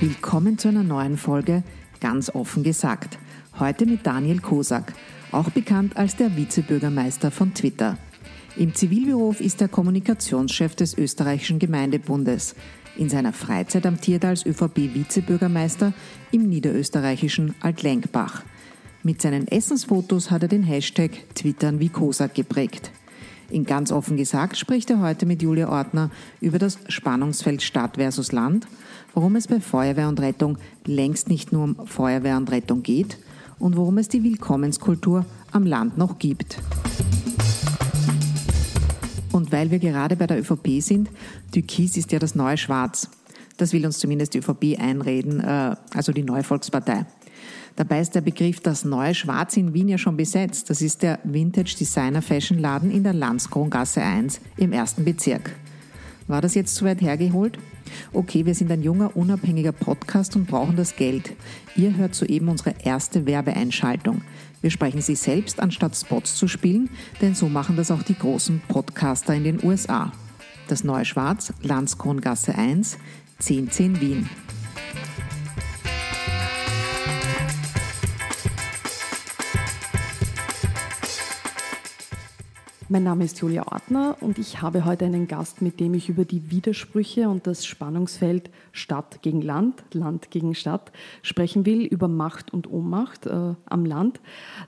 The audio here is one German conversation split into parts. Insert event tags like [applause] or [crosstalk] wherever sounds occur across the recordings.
Willkommen zu einer neuen Folge Ganz offen gesagt. Heute mit Daniel Kosak, auch bekannt als der Vizebürgermeister von Twitter. Im Zivilberuf ist er Kommunikationschef des österreichischen Gemeindebundes. In seiner Freizeit amtiert er als ÖVP-Vizebürgermeister im niederösterreichischen Altlenkbach. Mit seinen Essensfotos hat er den Hashtag Twittern wie Kosak geprägt. In ganz offen gesagt spricht er heute mit Julia Ortner über das Spannungsfeld Stadt versus Land, warum es bei Feuerwehr und Rettung längst nicht nur um Feuerwehr und Rettung geht und worum es die Willkommenskultur am Land noch gibt. Und weil wir gerade bei der ÖVP sind, Türkis ist ja das neue Schwarz. Das will uns zumindest die ÖVP einreden, äh, also die Neue Volkspartei. Dabei ist der Begriff das neue Schwarz in Wien ja schon besetzt. Das ist der Vintage Designer Fashion Laden in der Landskrongasse 1 im ersten Bezirk. War das jetzt zu weit hergeholt? Okay, wir sind ein junger, unabhängiger Podcast und brauchen das Geld. Ihr hört soeben unsere erste Werbeeinschaltung. Wir sprechen sie selbst, anstatt Spots zu spielen, denn so machen das auch die großen Podcaster in den USA. Das Neue Schwarz, Landskrongasse 1, 1010 Wien. Mein Name ist Julia Ortner und ich habe heute einen Gast, mit dem ich über die Widersprüche und das Spannungsfeld Stadt gegen Land, Land gegen Stadt sprechen will, über Macht und Ohnmacht äh, am Land.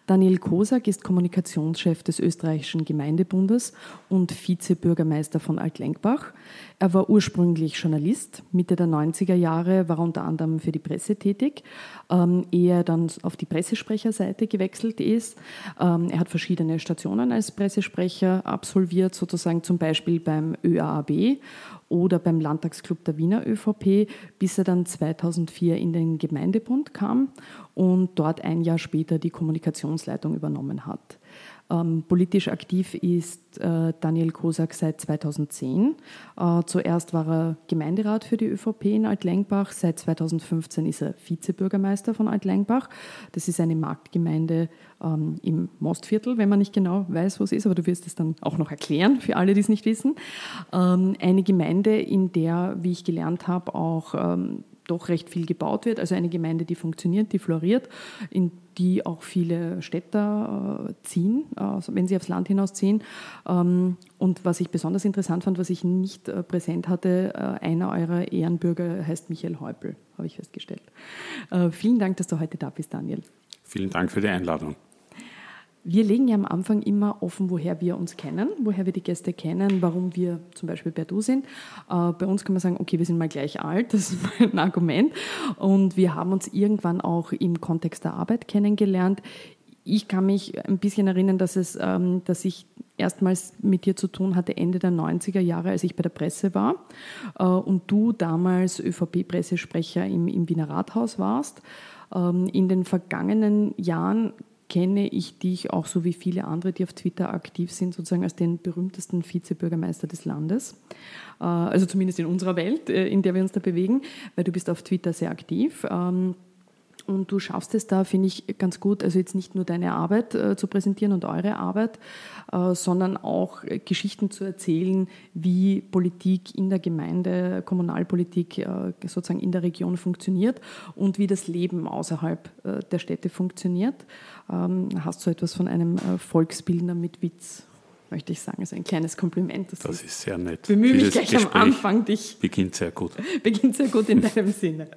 Daniel Kosak ist Kommunikationschef des österreichischen Gemeindebundes und Vizebürgermeister von Altlenkbach. Er war ursprünglich Journalist. Mitte der 90er Jahre war er unter anderem für die Presse tätig, ähm, ehe er dann auf die Pressesprecherseite gewechselt ist. Ähm, er hat verschiedene Stationen als Pressesprecher absolviert, sozusagen zum Beispiel beim ÖAAB oder beim Landtagsclub der Wiener ÖVP, bis er dann 2004 in den Gemeindebund kam und dort ein Jahr später die Kommunikationsleitung übernommen hat. Ähm, politisch aktiv ist äh, Daniel Kosak seit 2010. Äh, zuerst war er Gemeinderat für die ÖVP in Altlengbach. Seit 2015 ist er Vizebürgermeister von Altlengbach. Das ist eine Marktgemeinde ähm, im Mostviertel, wenn man nicht genau weiß, wo es ist, aber du wirst es dann auch noch erklären für alle, die es nicht wissen. Ähm, eine Gemeinde, in der, wie ich gelernt habe, auch ähm, doch recht viel gebaut wird. Also eine Gemeinde, die funktioniert, die floriert, in die auch viele Städter äh, ziehen, also wenn sie aufs Land hinausziehen. Ähm, und was ich besonders interessant fand, was ich nicht äh, präsent hatte, äh, einer eurer Ehrenbürger heißt Michael Häupl, habe ich festgestellt. Vielen Dank, dass du heute da bist, Daniel. Vielen Dank für die Einladung. Wir legen ja am Anfang immer offen, woher wir uns kennen, woher wir die Gäste kennen, warum wir zum Beispiel per Du sind. Äh, bei uns kann man sagen, okay, wir sind mal gleich alt, [laughs] das ist mal ein Argument. Und wir haben uns irgendwann auch im Kontext der Arbeit kennengelernt. Ich kann mich ein bisschen erinnern, dass, es, ähm, dass ich erstmals mit dir zu tun hatte Ende der 90er Jahre, als ich bei der Presse war äh, und du damals ÖVP-Pressesprecher im, im Wiener Rathaus warst. Ähm, in den vergangenen Jahren kenne ich dich auch so wie viele andere, die auf Twitter aktiv sind, sozusagen als den berühmtesten Vizebürgermeister des Landes. Äh, also zumindest in unserer Welt, äh, in der wir uns da bewegen, weil du bist auf Twitter sehr aktiv. Und du schaffst es da, finde ich, ganz gut, also jetzt nicht nur deine Arbeit äh, zu präsentieren und eure Arbeit, äh, sondern auch Geschichten zu erzählen, wie Politik in der Gemeinde, Kommunalpolitik äh, sozusagen in der Region funktioniert und wie das Leben außerhalb äh, der Städte funktioniert. Ähm, hast du etwas von einem äh, Volksbildner mit Witz? möchte ich sagen. Also ein kleines Kompliment. Das, das ist sehr nett. Bemühe mich gleich Gespräch am Anfang dich. Beginnt sehr gut. [laughs] Beginnt sehr gut in [laughs] deinem Sinne.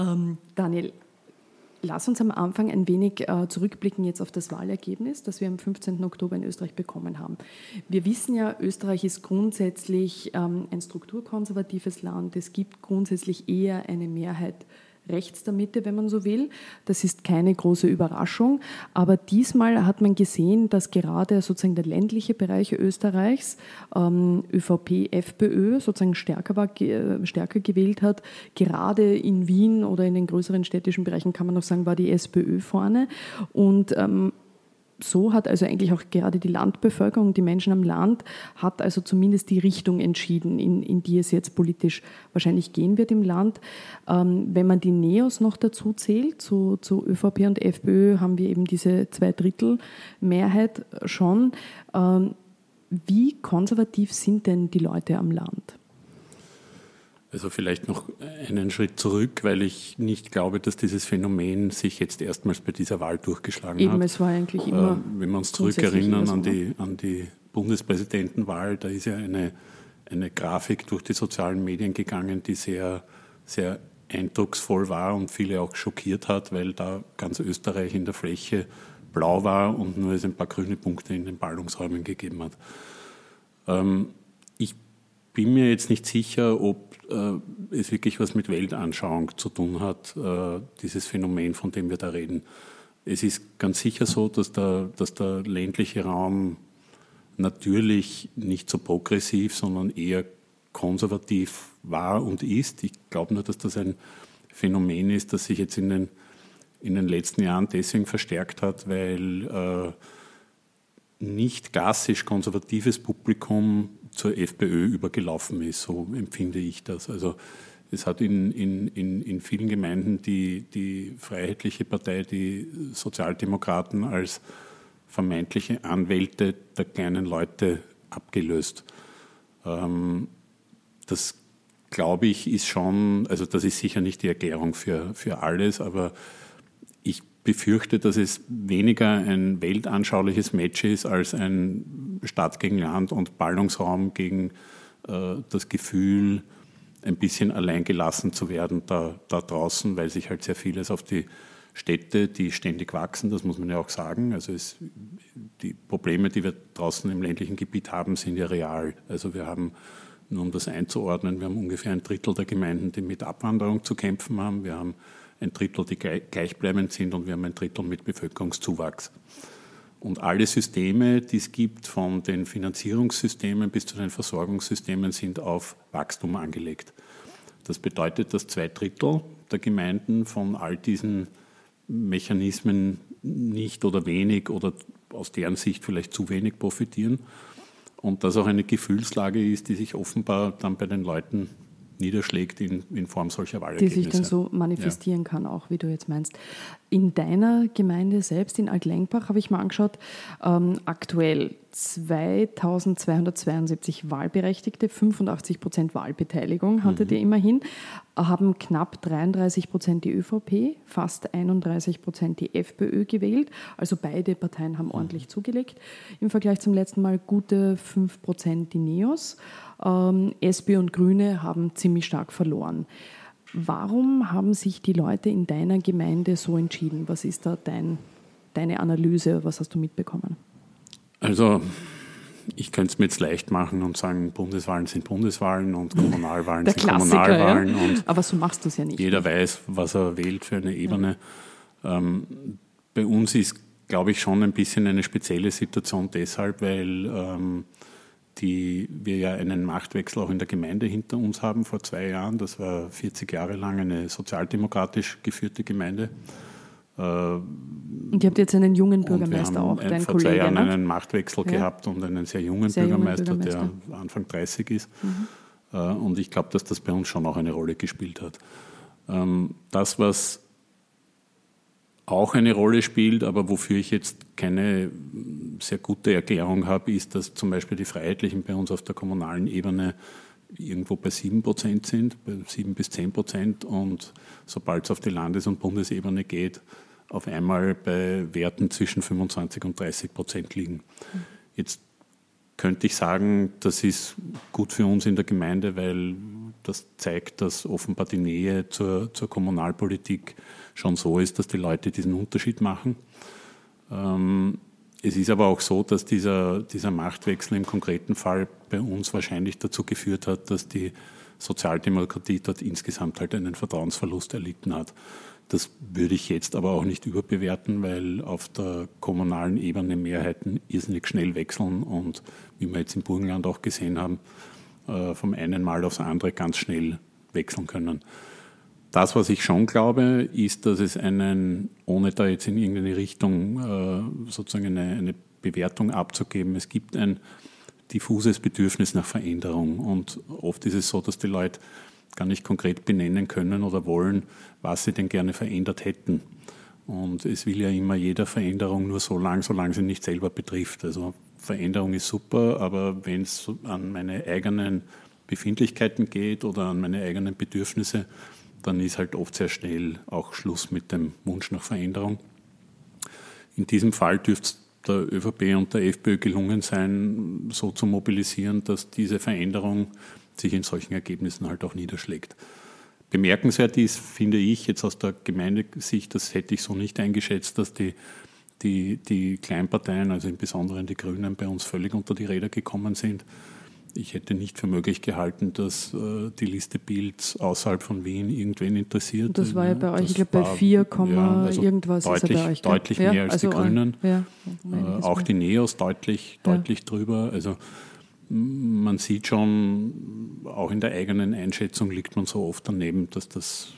Ähm, Daniel, lass uns am Anfang ein wenig äh, zurückblicken jetzt auf das Wahlergebnis, das wir am 15. Oktober in Österreich bekommen haben. Wir wissen ja, Österreich ist grundsätzlich ähm, ein strukturkonservatives Land. Es gibt grundsätzlich eher eine Mehrheit rechts der Mitte, wenn man so will. Das ist keine große Überraschung. Aber diesmal hat man gesehen, dass gerade sozusagen der ländliche Bereich Österreichs, ähm, ÖVP, FPÖ, sozusagen stärker, war, stärker gewählt hat. Gerade in Wien oder in den größeren städtischen Bereichen kann man noch sagen, war die SPÖ vorne. Und ähm, so hat also eigentlich auch gerade die Landbevölkerung, die Menschen am Land, hat also zumindest die Richtung entschieden, in, in die es jetzt politisch wahrscheinlich gehen wird im Land. Ähm, wenn man die Neos noch dazu zählt, zu, zu ÖVP und FPÖ, haben wir eben diese Zweidrittel-Mehrheit schon. Ähm, wie konservativ sind denn die Leute am Land? Also vielleicht noch einen Schritt zurück, weil ich nicht glaube, dass dieses Phänomen sich jetzt erstmals bei dieser Wahl durchgeschlagen Eben, hat. Eben, es war eigentlich immer. Äh, wenn wir uns zurückerinnern an die, an die Bundespräsidentenwahl, da ist ja eine, eine Grafik durch die sozialen Medien gegangen, die sehr, sehr eindrucksvoll war und viele auch schockiert hat, weil da ganz Österreich in der Fläche blau war und nur es ein paar grüne Punkte in den Ballungsräumen gegeben hat. Ähm, bin mir jetzt nicht sicher, ob äh, es wirklich was mit Weltanschauung zu tun hat, äh, dieses Phänomen, von dem wir da reden. Es ist ganz sicher so, dass der, dass der ländliche Raum natürlich nicht so progressiv, sondern eher konservativ war und ist. Ich glaube nur, dass das ein Phänomen ist, das sich jetzt in den, in den letzten Jahren deswegen verstärkt hat, weil äh, nicht klassisch konservatives Publikum zur FPÖ übergelaufen ist. So empfinde ich das. Also es hat in, in, in, in vielen Gemeinden die, die Freiheitliche Partei, die Sozialdemokraten als vermeintliche Anwälte der kleinen Leute abgelöst. Ähm, das glaube ich ist schon, also das ist sicher nicht die Erklärung für, für alles, aber befürchte, dass es weniger ein weltanschauliches Match ist als ein Stadt gegen Land und Ballungsraum gegen äh, das Gefühl, ein bisschen allein gelassen zu werden da, da draußen, weil sich halt sehr vieles auf die Städte, die ständig wachsen, das muss man ja auch sagen. Also es, die Probleme, die wir draußen im ländlichen Gebiet haben, sind ja real. Also wir haben, nur um das einzuordnen, wir haben ungefähr ein Drittel der Gemeinden, die mit Abwanderung zu kämpfen haben. Wir haben ein Drittel, die gleichbleibend sind und wir haben ein Drittel mit Bevölkerungszuwachs. Und alle Systeme, die es gibt, von den Finanzierungssystemen bis zu den Versorgungssystemen, sind auf Wachstum angelegt. Das bedeutet, dass zwei Drittel der Gemeinden von all diesen Mechanismen nicht oder wenig oder aus deren Sicht vielleicht zu wenig profitieren. Und das auch eine Gefühlslage ist, die sich offenbar dann bei den Leuten niederschlägt in, in Form solcher Wahlergebnisse. Die sich dann so manifestieren ja. kann, auch wie du jetzt meinst. In deiner Gemeinde selbst, in Altlengbach, habe ich mal angeschaut, ähm, aktuell 2272 Wahlberechtigte, 85 Prozent Wahlbeteiligung hattet mhm. ihr immerhin, haben knapp 33 Prozent die ÖVP, fast 31 Prozent die FPÖ gewählt. Also beide Parteien haben ordentlich mhm. zugelegt. Im Vergleich zum letzten Mal gute 5 Prozent die NEOS. Ähm, SPÖ und Grüne haben ziemlich stark verloren. Warum haben sich die Leute in deiner Gemeinde so entschieden? Was ist da dein, deine Analyse? Was hast du mitbekommen? Also ich könnte es mir jetzt leicht machen und sagen, Bundeswahlen sind Bundeswahlen und Kommunalwahlen sind Kommunalwahlen. Ja? Aber so machst du es ja nicht. Jeder weiß, was er wählt für eine Ebene. Ja. Ähm, bei uns ist, glaube ich, schon ein bisschen eine spezielle Situation deshalb, weil ähm, die wir ja einen Machtwechsel auch in der Gemeinde hinter uns haben vor zwei Jahren. Das war 40 Jahre lang eine sozialdemokratisch geführte Gemeinde. Und ihr habt jetzt einen jungen Bürgermeister auch, dein vor Kollege. Vor zwei Jahren ne? einen Machtwechsel ja. gehabt und einen sehr jungen, sehr Bürgermeister, jungen Bürgermeister, der Anfang 30 ist. Mhm. Äh, und ich glaube, dass das bei uns schon auch eine Rolle gespielt hat. Ähm, das, was auch eine Rolle spielt, aber wofür ich jetzt keine sehr gute Erklärung habe, ist, dass zum Beispiel die Freiheitlichen bei uns auf der kommunalen Ebene irgendwo bei 7 Prozent sind, bei 7 bis 10 Prozent und sobald es auf die Landes- und Bundesebene geht, auf einmal bei Werten zwischen 25 und 30 Prozent liegen. Jetzt könnte ich sagen, das ist gut für uns in der Gemeinde, weil das zeigt, dass offenbar die Nähe zur, zur Kommunalpolitik schon so ist, dass die Leute diesen Unterschied machen. Ähm, es ist aber auch so, dass dieser, dieser Machtwechsel im konkreten Fall bei uns wahrscheinlich dazu geführt hat, dass die Sozialdemokratie dort insgesamt halt einen Vertrauensverlust erlitten hat. Das würde ich jetzt aber auch nicht überbewerten, weil auf der kommunalen Ebene Mehrheiten irrsinnig schnell wechseln und wie wir jetzt im Burgenland auch gesehen haben, äh, vom einen Mal aufs andere ganz schnell wechseln können. Das, was ich schon glaube, ist, dass es einen, ohne da jetzt in irgendeine Richtung äh, sozusagen eine, eine Bewertung abzugeben, es gibt ein diffuses Bedürfnis nach Veränderung. Und oft ist es so, dass die Leute gar nicht konkret benennen können oder wollen, was sie denn gerne verändert hätten. Und es will ja immer jeder Veränderung nur so lang, solange sie nicht selber betrifft. Also Veränderung ist super, aber wenn es an meine eigenen Befindlichkeiten geht oder an meine eigenen Bedürfnisse, dann ist halt oft sehr schnell auch Schluss mit dem Wunsch nach Veränderung. In diesem Fall dürfte es der ÖVP und der FPÖ gelungen sein, so zu mobilisieren, dass diese Veränderung sich in solchen Ergebnissen halt auch niederschlägt. Bemerkenswert ist, finde ich, jetzt aus der Gemeindesicht, das hätte ich so nicht eingeschätzt, dass die, die, die Kleinparteien, also im Besonderen die Grünen, bei uns völlig unter die Räder gekommen sind ich hätte nicht für möglich gehalten, dass äh, die Liste Bilds außerhalb von Wien irgendwen interessiert. Das war ja bei euch, ich glaube, bei 4, ja, also irgendwas deutlich, ist bei euch. Deutlich ja, mehr als also die Grünen. Ja, äh, auch die Neos deutlich, deutlich drüber. Also man sieht schon, auch in der eigenen Einschätzung liegt man so oft daneben, dass das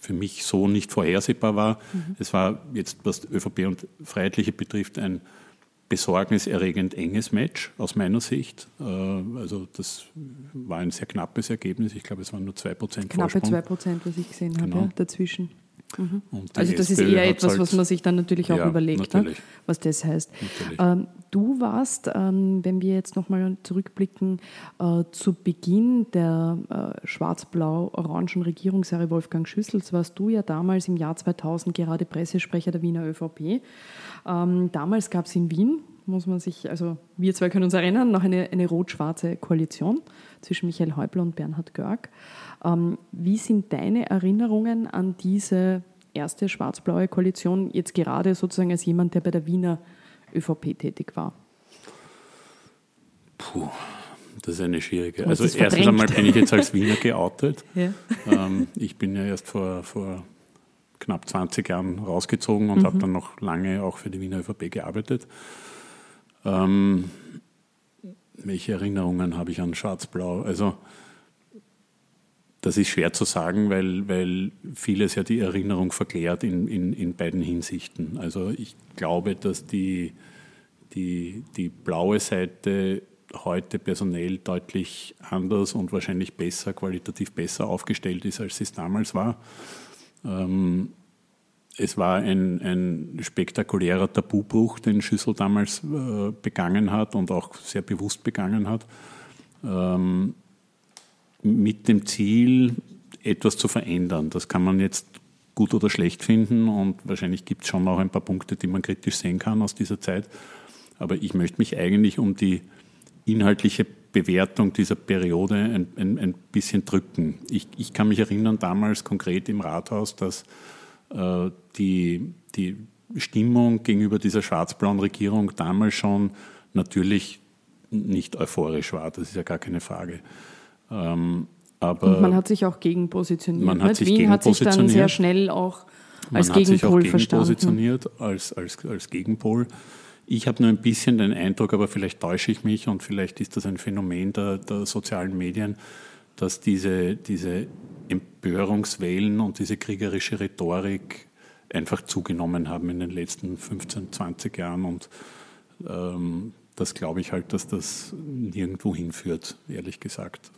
für mich so nicht vorhersehbar war. Mhm. Es war jetzt, was ÖVP und Freiheitliche betrifft, ein besorgniserregend enges Match aus meiner Sicht. Äh, also das war ein sehr knappes Ergebnis. Ich glaube, es waren nur 2% Knappe 2%, was ich gesehen genau. habe, ja, dazwischen. Mhm. Also das SPÖ ist eher etwas, halt was man sich dann natürlich auch ja, überlegt, ne? was das heißt. Ähm, du warst, ähm, wenn wir jetzt nochmal zurückblicken, äh, zu Beginn der äh, schwarz-blau-orangen Regierungsjahre Wolfgang Schüssels, warst du ja damals im Jahr 2000 gerade Pressesprecher der Wiener ÖVP. Ähm, damals gab es in Wien, muss man sich, also wir zwei können uns erinnern, noch eine, eine rot-schwarze Koalition zwischen Michael Häupl und Bernhard Görg. Ähm, wie sind deine Erinnerungen an diese erste schwarz-blaue Koalition, jetzt gerade sozusagen als jemand, der bei der Wiener ÖVP tätig war? Puh, das ist eine schwierige. Also erstens einmal bin ich jetzt als Wiener geoutet. [laughs] ja. ähm, ich bin ja erst vor, vor knapp 20 Jahren rausgezogen und mhm. habe dann noch lange auch für die Wiener ÖVP gearbeitet. Ähm, welche Erinnerungen habe ich an Schwarz-Blau? Also das ist schwer zu sagen, weil, weil vieles ja die Erinnerung verklärt in, in, in beiden Hinsichten. Also ich glaube, dass die, die, die blaue Seite heute personell deutlich anders und wahrscheinlich besser, qualitativ besser aufgestellt ist, als es damals war. Ähm, es war ein, ein spektakulärer Tabubruch, den Schüssel damals äh, begangen hat und auch sehr bewusst begangen hat, ähm, mit dem Ziel, etwas zu verändern. Das kann man jetzt gut oder schlecht finden und wahrscheinlich gibt es schon auch ein paar Punkte, die man kritisch sehen kann aus dieser Zeit. Aber ich möchte mich eigentlich um die inhaltliche Bewertung dieser Periode ein, ein, ein bisschen drücken. Ich, ich, kann mich erinnern, damals konkret im Rathaus, dass die, die Stimmung gegenüber dieser schwarz-blauen Regierung damals schon natürlich nicht euphorisch war. Das ist ja gar keine Frage. Ähm, aber Und man hat sich auch gegen positioniert. Man hat sich Wien gegen hat sich dann sehr schnell auch als man Gegenpol hat sich auch positioniert als, als, als Gegenpol. Ich habe nur ein bisschen den Eindruck, aber vielleicht täusche ich mich und vielleicht ist das ein Phänomen der, der sozialen Medien, dass diese, diese Empörungswellen und diese kriegerische Rhetorik einfach zugenommen haben in den letzten 15, 20 Jahren. Und ähm, das glaube ich halt, dass das nirgendwo hinführt, ehrlich gesagt.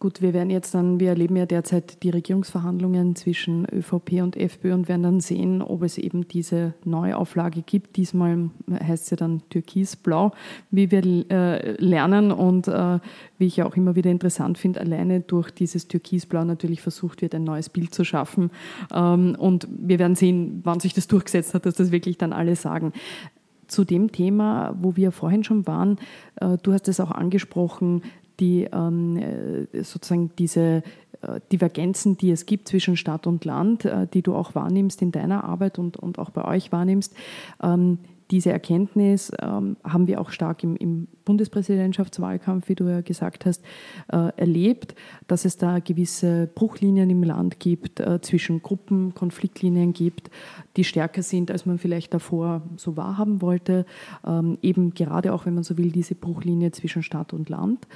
Gut, wir werden jetzt dann, wir erleben ja derzeit die Regierungsverhandlungen zwischen ÖVP und FPÖ und werden dann sehen, ob es eben diese Neuauflage gibt. Diesmal heißt sie dann Türkisblau, wie wir äh, lernen und äh, wie ich auch immer wieder interessant finde, alleine durch dieses Türkisblau natürlich versucht wird, ein neues Bild zu schaffen. Ähm, und wir werden sehen, wann sich das durchgesetzt hat, dass das wirklich dann alle sagen zu dem Thema, wo wir vorhin schon waren, äh, du hast es auch angesprochen, die ähm, äh, sozusagen diese äh, Divergenzen, die es gibt zwischen Stadt und Land, äh, die du auch wahrnimmst in deiner Arbeit und, und auch bei euch wahrnimmst, ähm, diese Erkenntnis ähm, haben wir auch stark im, im, Bundespräsidentschaftswahlkampf, wie du ja gesagt hast, äh, erlebt, dass es da gewisse Bruchlinien im Land gibt, äh, zwischen Gruppen, Konfliktlinien gibt, die stärker sind, als man vielleicht davor so wahrhaben wollte. Ähm, eben gerade auch, wenn man so will, diese Bruchlinie zwischen Stadt und Land.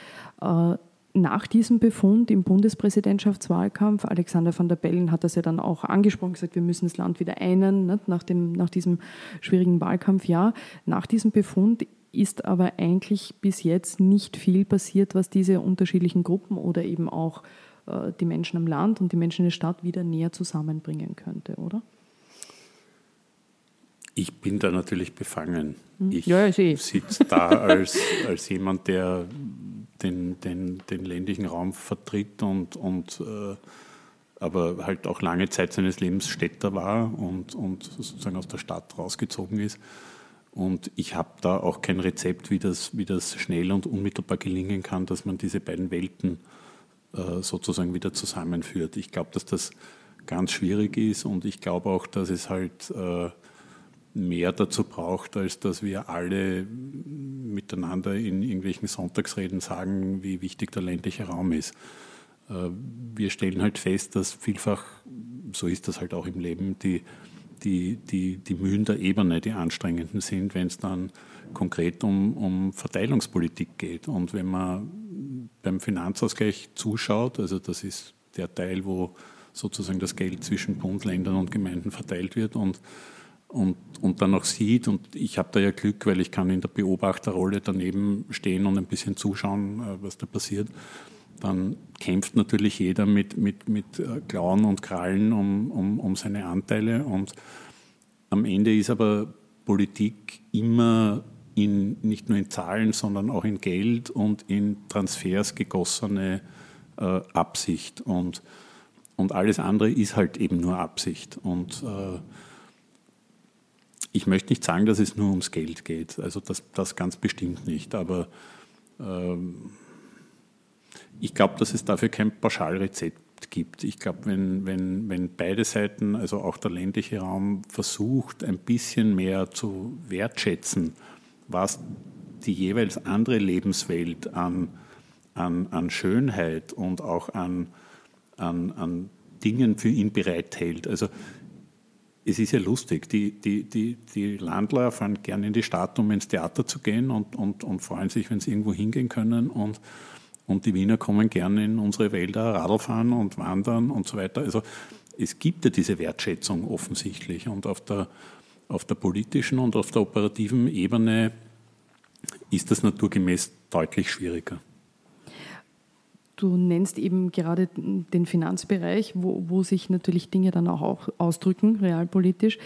Äh, nach diesem Befund im Bundespräsidentschaftswahlkampf, Alexander van der Bellen hat das ja dann auch angesprochen, gesagt, wir müssen das Land wieder einen, ne, nach, dem, nach diesem schwierigen Wahlkampfjahr. Nach diesem Befund ist aber eigentlich bis jetzt nicht viel passiert, was diese unterschiedlichen Gruppen oder eben auch äh, die Menschen am Land und die Menschen in der Stadt wieder näher zusammenbringen könnte, oder? Ich bin da natürlich befangen. Hm. Ich ja, sitze da als, als jemand, der den, den, den ländlichen Raum vertritt und, und äh, aber halt auch lange Zeit seines Lebens Städter war und, und sozusagen aus der Stadt rausgezogen ist. Und ich habe da auch kein Rezept, wie das, wie das schnell und unmittelbar gelingen kann, dass man diese beiden Welten äh, sozusagen wieder zusammenführt. Ich glaube, dass das ganz schwierig ist und ich glaube auch, dass es halt äh, mehr dazu braucht, als dass wir alle miteinander in irgendwelchen Sonntagsreden sagen, wie wichtig der ländliche Raum ist. Äh, wir stellen halt fest, dass vielfach, so ist das halt auch im Leben, die, die, die, die Mühen der Ebene die anstrengenden sind, wenn es dann konkret um, um Verteilungspolitik geht. Und wenn man beim Finanzausgleich zuschaut, also das ist der Teil, wo sozusagen das Geld zwischen Bund, Ländern und Gemeinden verteilt wird und und, und dann auch sieht, und ich habe da ja Glück, weil ich kann in der Beobachterrolle daneben stehen und ein bisschen zuschauen, äh, was da passiert, dann kämpft natürlich jeder mit, mit, mit äh, Klauen und Krallen um, um, um seine Anteile. Und am Ende ist aber Politik immer in, nicht nur in Zahlen, sondern auch in Geld und in Transfers gegossene äh, Absicht. Und, und alles andere ist halt eben nur Absicht. Und äh, ich möchte nicht sagen, dass es nur ums Geld geht, also das, das ganz bestimmt nicht, aber ähm, ich glaube, dass es dafür kein Pauschalrezept gibt. Ich glaube, wenn, wenn, wenn beide Seiten, also auch der ländliche Raum, versucht, ein bisschen mehr zu wertschätzen, was die jeweils andere Lebenswelt an, an, an Schönheit und auch an, an, an Dingen für ihn bereithält. Also es ist ja lustig, die, die, die, die Landler fahren gerne in die Stadt, um ins Theater zu gehen und, und, und freuen sich, wenn sie irgendwo hingehen können. Und, und die Wiener kommen gerne in unsere Wälder Radl fahren und wandern und so weiter. Also es gibt ja diese Wertschätzung offensichtlich. Und auf der, auf der politischen und auf der operativen Ebene ist das naturgemäß deutlich schwieriger. Du nennst eben gerade den Finanzbereich, wo, wo sich natürlich Dinge dann auch ausdrücken, realpolitisch.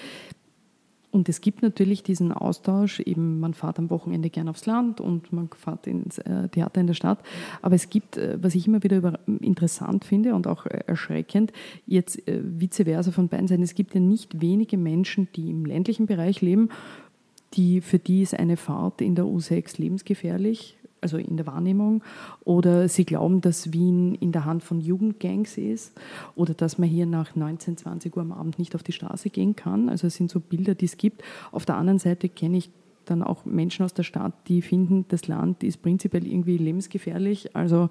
Und es gibt natürlich diesen Austausch, eben man fährt am Wochenende gern aufs Land und man fährt ins äh, Theater in der Stadt. Aber es gibt, äh, was ich immer wieder interessant finde und auch äh, erschreckend, jetzt vice versa von beiden Seiten, es gibt ja nicht wenige Menschen, die im ländlichen Bereich leben, die, für die ist eine Fahrt in der U6 lebensgefährlich also in der Wahrnehmung, oder sie glauben, dass Wien in der Hand von Jugendgangs ist oder dass man hier nach 19, 20 Uhr am Abend nicht auf die Straße gehen kann. Also es sind so Bilder, die es gibt. Auf der anderen Seite kenne ich dann auch Menschen aus der Stadt, die finden, das Land ist prinzipiell irgendwie lebensgefährlich. Also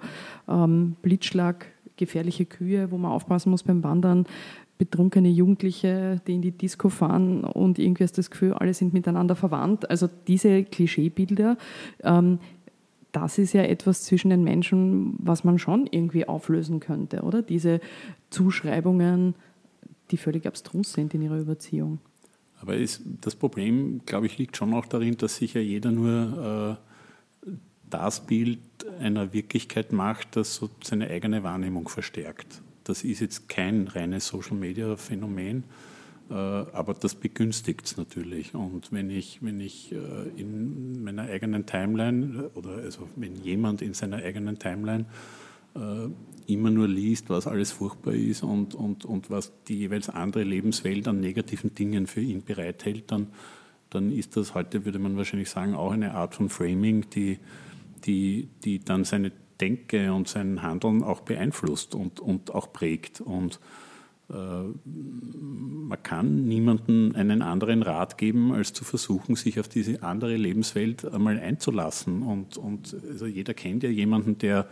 ähm, Blitzschlag, gefährliche Kühe, wo man aufpassen muss beim Wandern, betrunkene Jugendliche, die in die Disco fahren und irgendwie hast das Gefühl, alle sind miteinander verwandt. Also diese Klischeebilder, ähm, das ist ja etwas zwischen den Menschen, was man schon irgendwie auflösen könnte, oder? Diese Zuschreibungen, die völlig abstrus sind in ihrer Überziehung. Aber ist, das Problem, glaube ich, liegt schon auch darin, dass sich ja jeder nur äh, das Bild einer Wirklichkeit macht, das so seine eigene Wahrnehmung verstärkt. Das ist jetzt kein reines Social-Media-Phänomen, aber das begünstigt es natürlich. Und wenn ich, wenn ich äh, in meiner eigenen Timeline oder also wenn jemand in seiner eigenen Timeline äh, immer nur liest, was alles furchtbar ist und, und, und was die jeweils andere Lebenswelt an negativen Dingen für ihn bereithält, dann, dann ist das heute, würde man wahrscheinlich sagen, auch eine Art von Framing, die, die, die dann seine Denke und sein Handeln auch beeinflusst und, und auch prägt. Und äh, man kann niemandem einen anderen Rat geben, als zu versuchen, sich auf diese andere Lebenswelt einmal einzulassen. Und, und also jeder kennt ja jemanden, der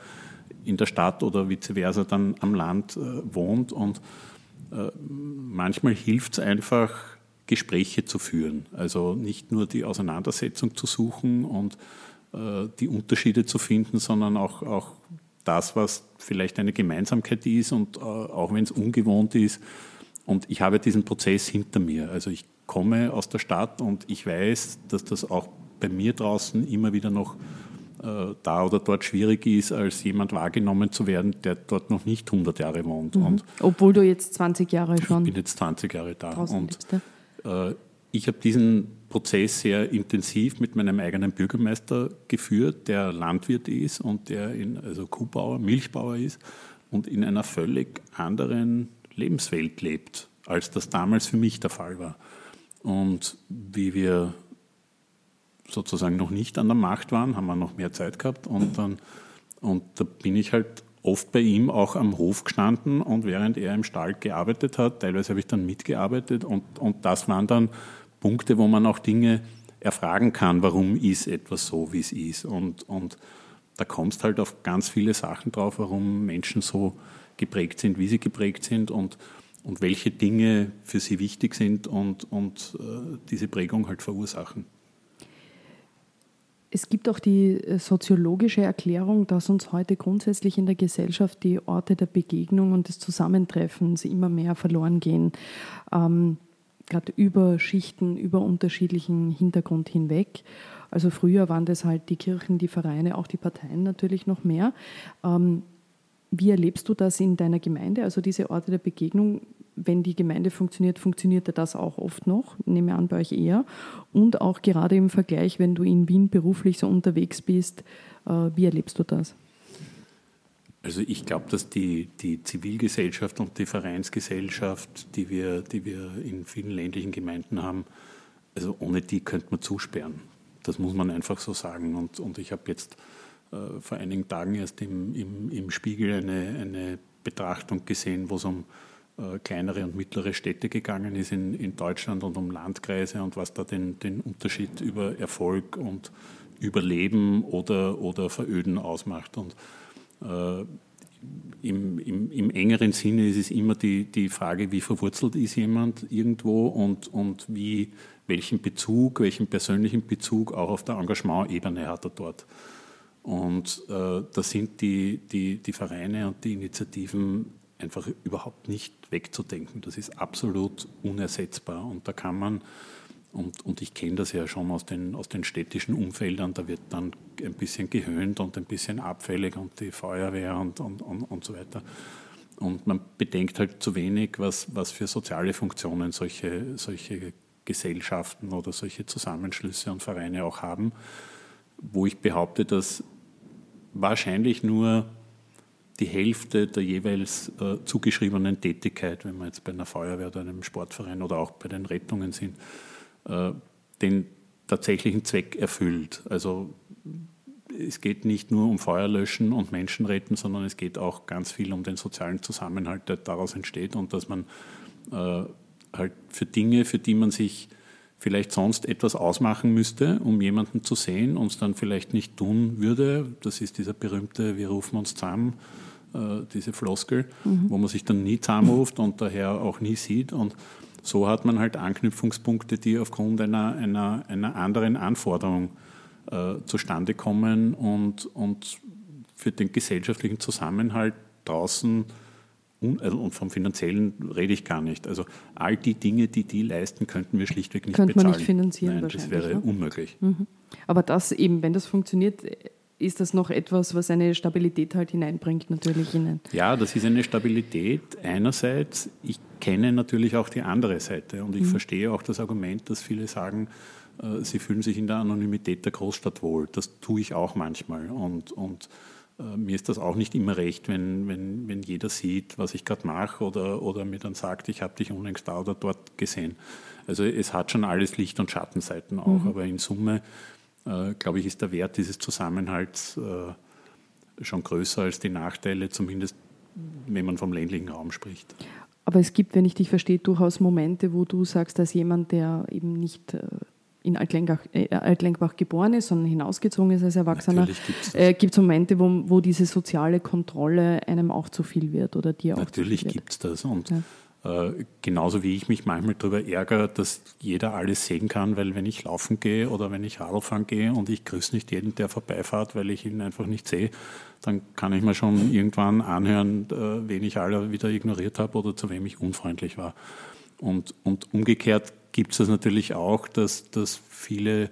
in der Stadt oder vice versa dann am Land äh, wohnt. Und äh, manchmal hilft es einfach, Gespräche zu führen. Also nicht nur die Auseinandersetzung zu suchen und äh, die Unterschiede zu finden, sondern auch, auch das, was vielleicht eine Gemeinsamkeit ist und äh, auch wenn es ungewohnt ist. Und ich habe diesen Prozess hinter mir. Also ich komme aus der Stadt und ich weiß, dass das auch bei mir draußen immer wieder noch äh, da oder dort schwierig ist, als jemand wahrgenommen zu werden, der dort noch nicht 100 Jahre wohnt. Mhm. Und Obwohl du jetzt 20 Jahre schon. Ich bin jetzt 20 Jahre da. Und äh, ich habe diesen Prozess sehr intensiv mit meinem eigenen Bürgermeister geführt, der Landwirt ist und der in, also Kuhbauer, Milchbauer ist und in einer völlig anderen Lebenswelt lebt, als das damals für mich der Fall war. Und wie wir sozusagen noch nicht an der Macht waren, haben wir noch mehr Zeit gehabt und dann und da bin ich halt oft bei ihm auch am Hof gestanden und während er im Stall gearbeitet hat, teilweise habe ich dann mitgearbeitet und, und das waren dann Punkte, wo man auch Dinge erfragen kann, warum ist etwas so, wie es ist. Und, und da kommst halt auf ganz viele Sachen drauf, warum Menschen so geprägt sind, wie sie geprägt sind und, und welche Dinge für sie wichtig sind und, und äh, diese Prägung halt verursachen. Es gibt auch die äh, soziologische Erklärung, dass uns heute grundsätzlich in der Gesellschaft die Orte der Begegnung und des Zusammentreffens immer mehr verloren gehen. Ähm, gerade über Schichten, über unterschiedlichen Hintergrund hinweg. Also früher waren das halt die Kirchen, die Vereine, auch die Parteien natürlich noch mehr. Ähm, wie erlebst du das in deiner Gemeinde, also diese Orte der Begegnung? Wenn die Gemeinde funktioniert, funktioniert das auch oft noch, nehme an bei euch eher. Und auch gerade im Vergleich, wenn du in Wien beruflich so unterwegs bist, äh, wie erlebst du das? Also ich glaube, dass die, die Zivilgesellschaft und die Vereinsgesellschaft, die wir, die wir in vielen ländlichen Gemeinden haben, also ohne die könnte man zusperren. Das muss man einfach so sagen. Und, und ich habe jetzt äh, vor einigen Tagen erst im, im, im Spiegel eine, eine Betrachtung gesehen, wo es um äh, kleinere und mittlere Städte gegangen ist in, in Deutschland und um Landkreise und was da den, den Unterschied über Erfolg und Überleben oder, oder Veröden ausmacht. Und im, im, im, engeren Sinne ist es immer die, die Frage, wie verwurzelt ist jemand irgendwo und, und wie, welchen Bezug, welchen persönlichen Bezug auch auf der Engagement-Ebene hat er dort. Und äh, da sind die, die, die Vereine und die Initiativen einfach überhaupt nicht wegzudenken. Das ist absolut unersetzbar und da kann man und, und ich kenne das ja schon aus den, aus den städtischen Umfeldern, da wird dann ein bisschen gehöhnt und ein bisschen abfällig und die Feuerwehr und, und, und, und so weiter. Und man bedenkt halt zu wenig, was, was für soziale Funktionen solche, solche Gesellschaften oder solche Zusammenschlüsse und Vereine auch haben, wo ich behaupte, dass wahrscheinlich nur die Hälfte der jeweils äh, zugeschriebenen Tätigkeit, wenn wir jetzt bei einer Feuerwehr oder einem Sportverein oder auch bei den Rettungen sind, äh, den tatsächlichen Zweck erfüllt. Also es geht nicht nur um Feuerlöschen und Menschen retten, sondern es geht auch ganz viel um den sozialen Zusammenhalt, der daraus entsteht und dass man äh, halt für Dinge, für die man sich vielleicht sonst etwas ausmachen müsste, um jemanden zu sehen und es dann vielleicht nicht tun würde. Das ist dieser berühmte Wir rufen uns zusammen, äh, diese Floskel, mhm. wo man sich dann nie zusammenruft und daher auch nie sieht. Und so hat man halt Anknüpfungspunkte, die aufgrund einer, einer, einer anderen Anforderung äh, zustande kommen und, und für den gesellschaftlichen Zusammenhalt draußen also, und vom finanziellen rede ich gar nicht. Also all die Dinge, die die leisten, könnten wir schlichtweg nicht Könnte bezahlen. man nicht finanzieren Nein, das wäre ne? unmöglich. Mhm. Aber das eben, wenn das funktioniert, ist das noch etwas, was eine Stabilität halt hineinbringt, natürlich hinein. Ja, das ist eine Stabilität einerseits. Ich kenne natürlich auch die andere Seite und ich mhm. verstehe auch das Argument, dass viele sagen, äh, sie fühlen sich in der Anonymität der Großstadt wohl. Das tue ich auch manchmal und, und äh, mir ist das auch nicht immer recht, wenn, wenn, wenn jeder sieht, was ich gerade mache oder, oder mir dann sagt, ich habe dich unlängst da oder dort gesehen. Also es hat schon alles Licht- und Schattenseiten auch, mhm. aber in Summe äh, glaube ich, ist der Wert dieses Zusammenhalts äh, schon größer als die Nachteile, zumindest wenn man vom ländlichen Raum spricht. Aber es gibt, wenn ich dich verstehe, durchaus Momente, wo du sagst, dass jemand, der eben nicht äh, in Altlenkbach, äh, Altlenkbach geboren ist, sondern hinausgezogen ist als Erwachsener, gibt es äh, Momente, wo, wo diese soziale Kontrolle einem auch zu viel wird oder dir auch Natürlich gibt es das. Und ja. Äh, genauso wie ich mich manchmal darüber ärgere, dass jeder alles sehen kann, weil wenn ich laufen gehe oder wenn ich Radfahren gehe und ich grüße nicht jeden, der vorbeifahrt, weil ich ihn einfach nicht sehe, dann kann ich mir schon irgendwann anhören, äh, wen ich alle wieder ignoriert habe oder zu wem ich unfreundlich war. Und, und umgekehrt gibt es das natürlich auch, dass, dass viele,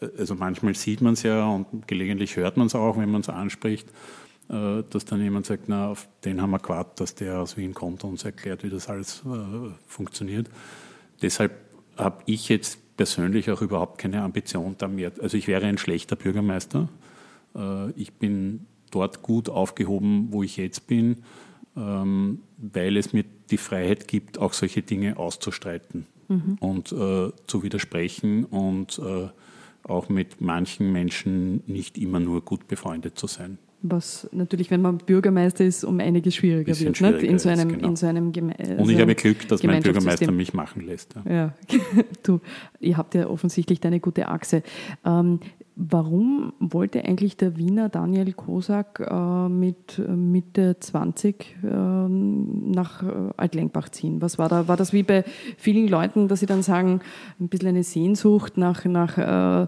äh, also manchmal sieht man es ja und gelegentlich hört man es auch, wenn man es anspricht, dass dann jemand sagt, na, auf den haben wir gewartet, dass der aus Wien kommt und uns erklärt, wie das alles äh, funktioniert. Deshalb habe ich jetzt persönlich auch überhaupt keine Ambition da mehr. Also ich wäre ein schlechter Bürgermeister. Äh, ich bin dort gut aufgehoben, wo ich jetzt bin, ähm, weil es mir die Freiheit gibt, auch solche Dinge auszustreiten mhm. und äh, zu widersprechen und äh, auch mit manchen Menschen nicht immer nur gut befreundet zu sein was natürlich, wenn man Bürgermeister ist, um einiges schwieriger wird. Schwieriger nicht? In so einem, genau. in so einem Geme Und ich habe Glück, dass mein Bürgermeister mich machen lässt. Ja, ja. [laughs] du, ihr habt ja offensichtlich deine gute Achse. Ähm, warum wollte eigentlich der Wiener Daniel Kosak äh, mit Mitte 20 äh, nach äh, Altlenkbach ziehen? Was war da? War das wie bei vielen Leuten, dass sie dann sagen, ein bisschen eine Sehnsucht nach, nach äh,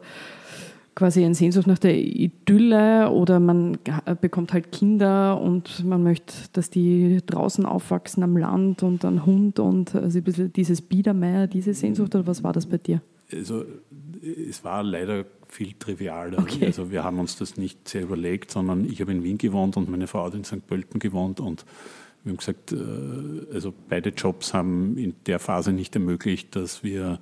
quasi eine Sehnsucht nach der Idylle oder man bekommt halt Kinder und man möchte, dass die draußen aufwachsen am Land und ein Hund und also ein bisschen dieses Biedermeier, diese Sehnsucht oder was war das bei dir? Also es war leider viel trivialer. Okay. Also wir haben uns das nicht sehr überlegt, sondern ich habe in Wien gewohnt und meine Frau hat in St. Pölten gewohnt und wir haben gesagt, äh, also beide Jobs haben in der Phase nicht ermöglicht, dass wir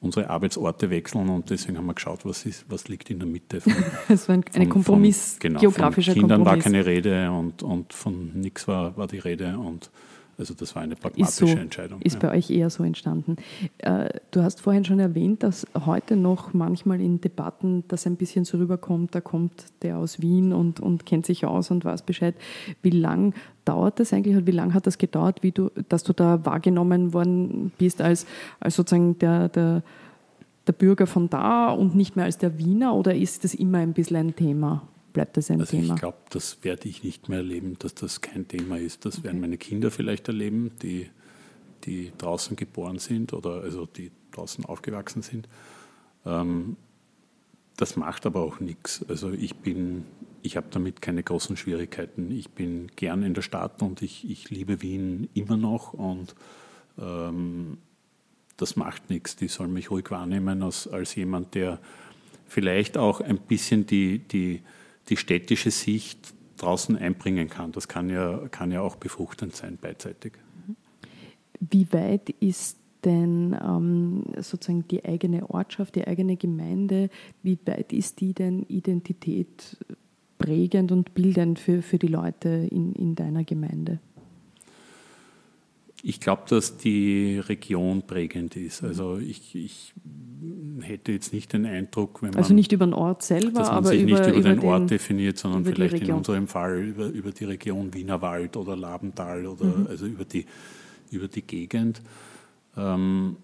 unsere Arbeitsorte wechseln und deswegen haben wir geschaut, was, ist, was liegt in der Mitte. Es [laughs] war ein, von, Kompromiss, von, genau, geografischer von Kindern Kompromiss. war keine Rede und, und von nichts war, war die Rede und also das war eine pragmatische ist so, Entscheidung. Ist ja. bei euch eher so entstanden. Äh, du hast vorhin schon erwähnt, dass heute noch manchmal in Debatten das ein bisschen so rüberkommt, da kommt der aus Wien und, und kennt sich aus und weiß Bescheid. Wie lang dauert das eigentlich und wie lange hat das gedauert, wie du, dass du da wahrgenommen worden bist als, als sozusagen der, der, der Bürger von da und nicht mehr als der Wiener oder ist das immer ein bisschen ein Thema? Bleibt das ein also Thema? Ich glaube, das werde ich nicht mehr erleben, dass das kein Thema ist. Das okay. werden meine Kinder vielleicht erleben, die, die draußen geboren sind oder also die draußen aufgewachsen sind. Ähm, das macht aber auch nichts. Also ich bin, ich habe damit keine großen Schwierigkeiten. Ich bin gern in der Stadt und ich, ich liebe Wien immer noch und ähm, das macht nichts. Die sollen mich ruhig wahrnehmen als, als jemand, der vielleicht auch ein bisschen die, die die städtische Sicht draußen einbringen kann. Das kann ja, kann ja auch befruchtend sein beidseitig. Wie weit ist denn ähm, sozusagen die eigene Ortschaft, die eigene Gemeinde, wie weit ist die denn Identität prägend und bildend für, für die Leute in, in deiner Gemeinde? Ich glaube, dass die Region prägend ist. Also ich, ich, hätte jetzt nicht den Eindruck, wenn man. Also nicht über den Ort selber, dass man aber sich über, nicht über, über den, Ort definiert, sondern vielleicht in unserem Fall über, über die Region Wienerwald oder Labental oder mhm. also über die, über die Gegend. Ähm,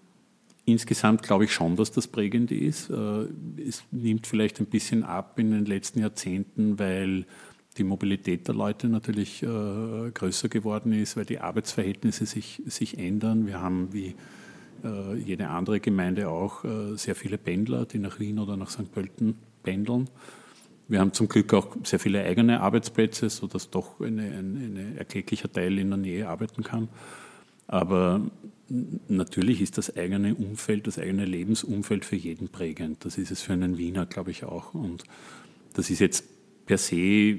insgesamt glaube ich schon, dass das prägend ist. Äh, es nimmt vielleicht ein bisschen ab in den letzten Jahrzehnten, weil die Mobilität der Leute natürlich äh, größer geworden ist, weil die Arbeitsverhältnisse sich, sich ändern. Wir haben wie äh, jede andere Gemeinde auch äh, sehr viele Pendler, die nach Wien oder nach St. Pölten pendeln. Wir haben zum Glück auch sehr viele eigene Arbeitsplätze, sodass doch ein eine, erklecklicher Teil in der Nähe arbeiten kann. Aber natürlich ist das eigene Umfeld, das eigene Lebensumfeld für jeden prägend. Das ist es für einen Wiener, glaube ich, auch. Und das ist jetzt per se,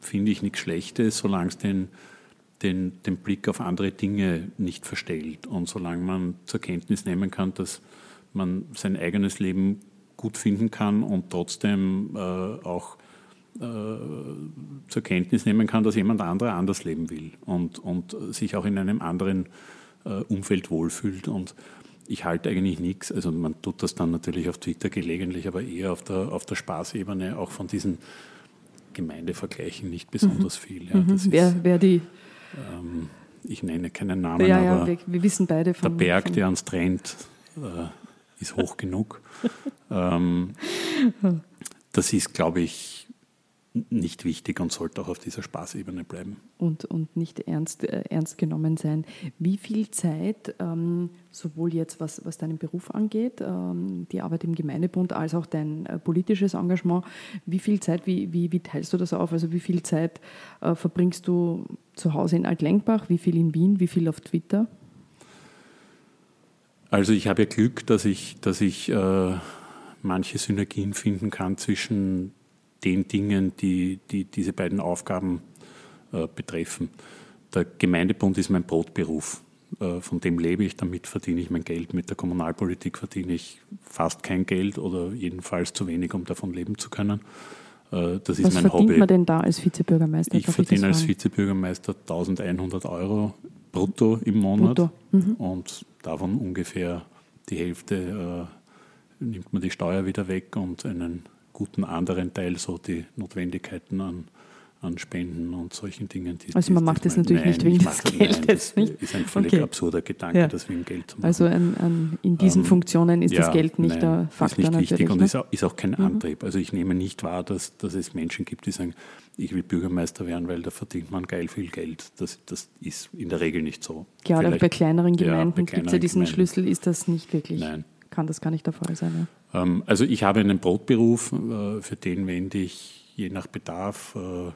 finde ich, nichts Schlechtes, solange es den, den, den Blick auf andere Dinge nicht verstellt und solange man zur Kenntnis nehmen kann, dass man sein eigenes Leben gut finden kann und trotzdem äh, auch äh, zur Kenntnis nehmen kann, dass jemand anderer anders leben will und, und sich auch in einem anderen äh, Umfeld wohlfühlt. Und ich halte eigentlich nichts, also man tut das dann natürlich auf Twitter gelegentlich, aber eher auf der, auf der Spaßebene auch von diesen Gemeindevergleichen nicht besonders mhm. viel. Ja, mhm. wer, wer die ähm, ich nenne keinen Namen, ja, ja, wir, wir, wissen beide von, der Berg, von der ans trennt, äh, ist hoch genug. [laughs] ähm, das ist, glaube ich, nicht wichtig und sollte auch auf dieser Spaßebene bleiben. Und, und nicht ernst, äh, ernst genommen sein. Wie viel Zeit, ähm, sowohl jetzt was, was deinen Beruf angeht, ähm, die Arbeit im Gemeindebund, als auch dein äh, politisches Engagement, wie viel Zeit, wie, wie, wie teilst du das auf? Also wie viel Zeit äh, verbringst du zu Hause in Altlenkbach, wie viel in Wien, wie viel auf Twitter? Also ich habe ja Glück, dass ich, dass ich äh, manche Synergien finden kann zwischen den Dingen, die, die diese beiden Aufgaben äh, betreffen. Der Gemeindebund ist mein Brotberuf. Äh, von dem lebe ich, damit verdiene ich mein Geld. Mit der Kommunalpolitik verdiene ich fast kein Geld oder jedenfalls zu wenig, um davon leben zu können. Äh, das ist Was mein verdient Hobby. man denn da als Vizebürgermeister? Ich verdiene als Vizebürgermeister 1100 Euro brutto im Monat brutto. Mhm. und davon ungefähr die Hälfte äh, nimmt man die Steuer wieder weg und einen guten anderen Teil so die Notwendigkeiten an, an Spenden und solchen Dingen. Die, also man macht das natürlich nein, nicht wegen des Geldes. Das ist ein völlig okay. absurder Gedanke, ja. das wegen Geld zu machen. Also an, an, in diesen ähm, Funktionen ist ja, das Geld nicht nein, der Faktor ist nicht wichtig und ne? ist, auch, ist auch kein mhm. Antrieb. Also ich nehme nicht wahr, dass, dass es Menschen gibt, die sagen, ich will Bürgermeister werden, weil da verdient man geil viel Geld. Das, das ist in der Regel nicht so. Ja, oder bei kleineren Gemeinden ja, gibt es ja diesen Gemeinden. Schlüssel, ist das nicht wirklich. Nein kann das gar nicht der Fall sein. Ja. Ähm, also ich habe einen Brotberuf, äh, für den wende ich je nach Bedarf äh,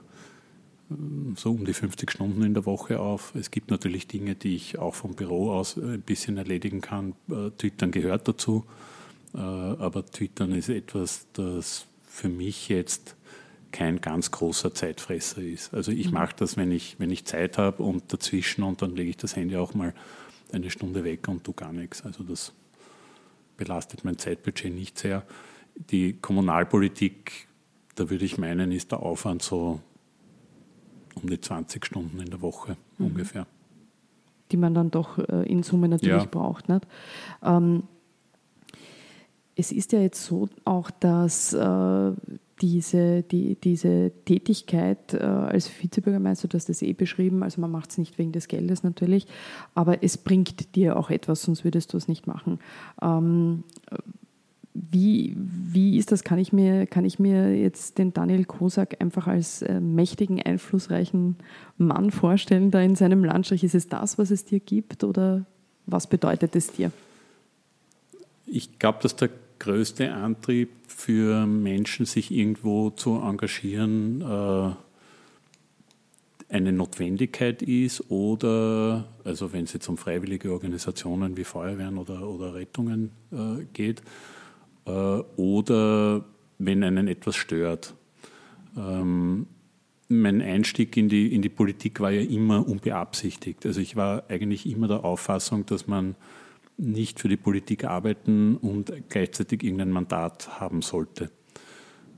so um die 50 Stunden in der Woche auf. Es gibt natürlich Dinge, die ich auch vom Büro aus ein bisschen erledigen kann. Äh, Twittern gehört dazu, aber Twittern ist etwas, das für mich jetzt kein ganz großer Zeitfresser ist. Also ich mhm. mache das, wenn ich, wenn ich Zeit habe und dazwischen und dann lege ich das Handy auch mal eine Stunde weg und tue gar nichts. Also das belastet mein Zeitbudget nicht sehr. Die Kommunalpolitik, da würde ich meinen, ist der Aufwand so um die 20 Stunden in der Woche mhm. ungefähr. Die man dann doch äh, in Summe natürlich ja. braucht. Nicht? Ähm, es ist ja jetzt so auch, dass äh, diese, die, diese Tätigkeit äh, als Vizebürgermeister, du hast das eh beschrieben, also man macht es nicht wegen des Geldes natürlich, aber es bringt dir auch etwas, sonst würdest du es nicht machen. Ähm, wie, wie ist das? Kann ich, mir, kann ich mir jetzt den Daniel Kosak einfach als äh, mächtigen, einflussreichen Mann vorstellen, da in seinem Landstrich? Ist es das, was es dir gibt oder was bedeutet es dir? Ich glaube, dass der größte Antrieb für Menschen, sich irgendwo zu engagieren, äh, eine Notwendigkeit ist oder, also wenn es jetzt um freiwillige Organisationen wie Feuerwehren oder, oder Rettungen äh, geht, äh, oder wenn einen etwas stört. Ähm, mein Einstieg in die, in die Politik war ja immer unbeabsichtigt. Also ich war eigentlich immer der Auffassung, dass man nicht für die Politik arbeiten und gleichzeitig irgendein Mandat haben sollte.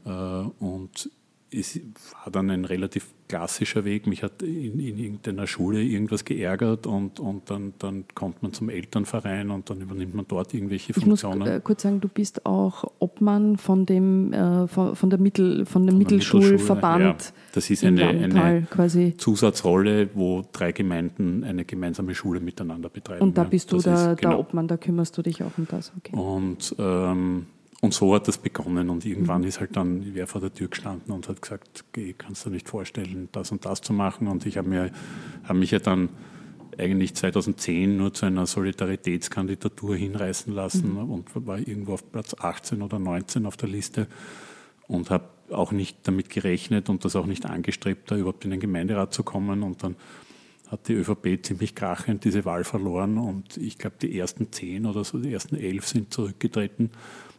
Äh, und es war dann ein relativ klassischer Weg. Mich hat in, in irgendeiner Schule irgendwas geärgert und, und dann, dann kommt man zum Elternverein und dann übernimmt man dort irgendwelche Funktionen. Ich muss äh, kurz sagen, du bist auch Obmann von dem, äh, von, von, der Mittel, von dem von Mittelschulverband. Ja, das ist eine, eine quasi. Zusatzrolle, wo drei Gemeinden eine gemeinsame Schule miteinander betreiben. Und da bist ja, du der, ist, genau. der Obmann, da kümmerst du dich auch um das. Okay. Und ähm, und so hat das begonnen und irgendwann mhm. ist halt dann wer vor der Tür gestanden und hat gesagt, geh, kannst du nicht vorstellen, das und das zu machen. Und ich habe mir, habe mich ja dann eigentlich 2010 nur zu einer Solidaritätskandidatur hinreißen lassen mhm. und war irgendwo auf Platz 18 oder 19 auf der Liste und habe auch nicht damit gerechnet und das auch nicht angestrebt, da überhaupt in den Gemeinderat zu kommen. Und dann hat die ÖVP ziemlich krachend diese Wahl verloren und ich glaube, die ersten zehn oder so, die ersten elf sind zurückgetreten.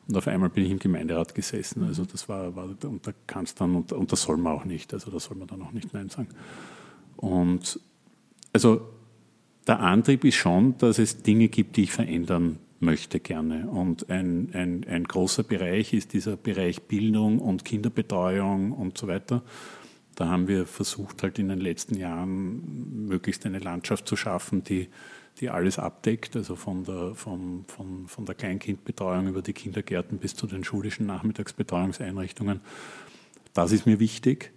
Und auf einmal bin ich im Gemeinderat gesessen. Also das war, war und da kannst dann, und, und das soll man auch nicht, also da soll man dann auch nicht Nein sagen. Und also der Antrieb ist schon, dass es Dinge gibt, die ich verändern möchte gerne. Und ein, ein, ein großer Bereich ist dieser Bereich Bildung und Kinderbetreuung und so weiter. Da haben wir versucht, halt in den letzten Jahren möglichst eine Landschaft zu schaffen, die die alles abdeckt, also von der, von, von, von der Kleinkindbetreuung über die Kindergärten bis zu den schulischen Nachmittagsbetreuungseinrichtungen. Das ist mir wichtig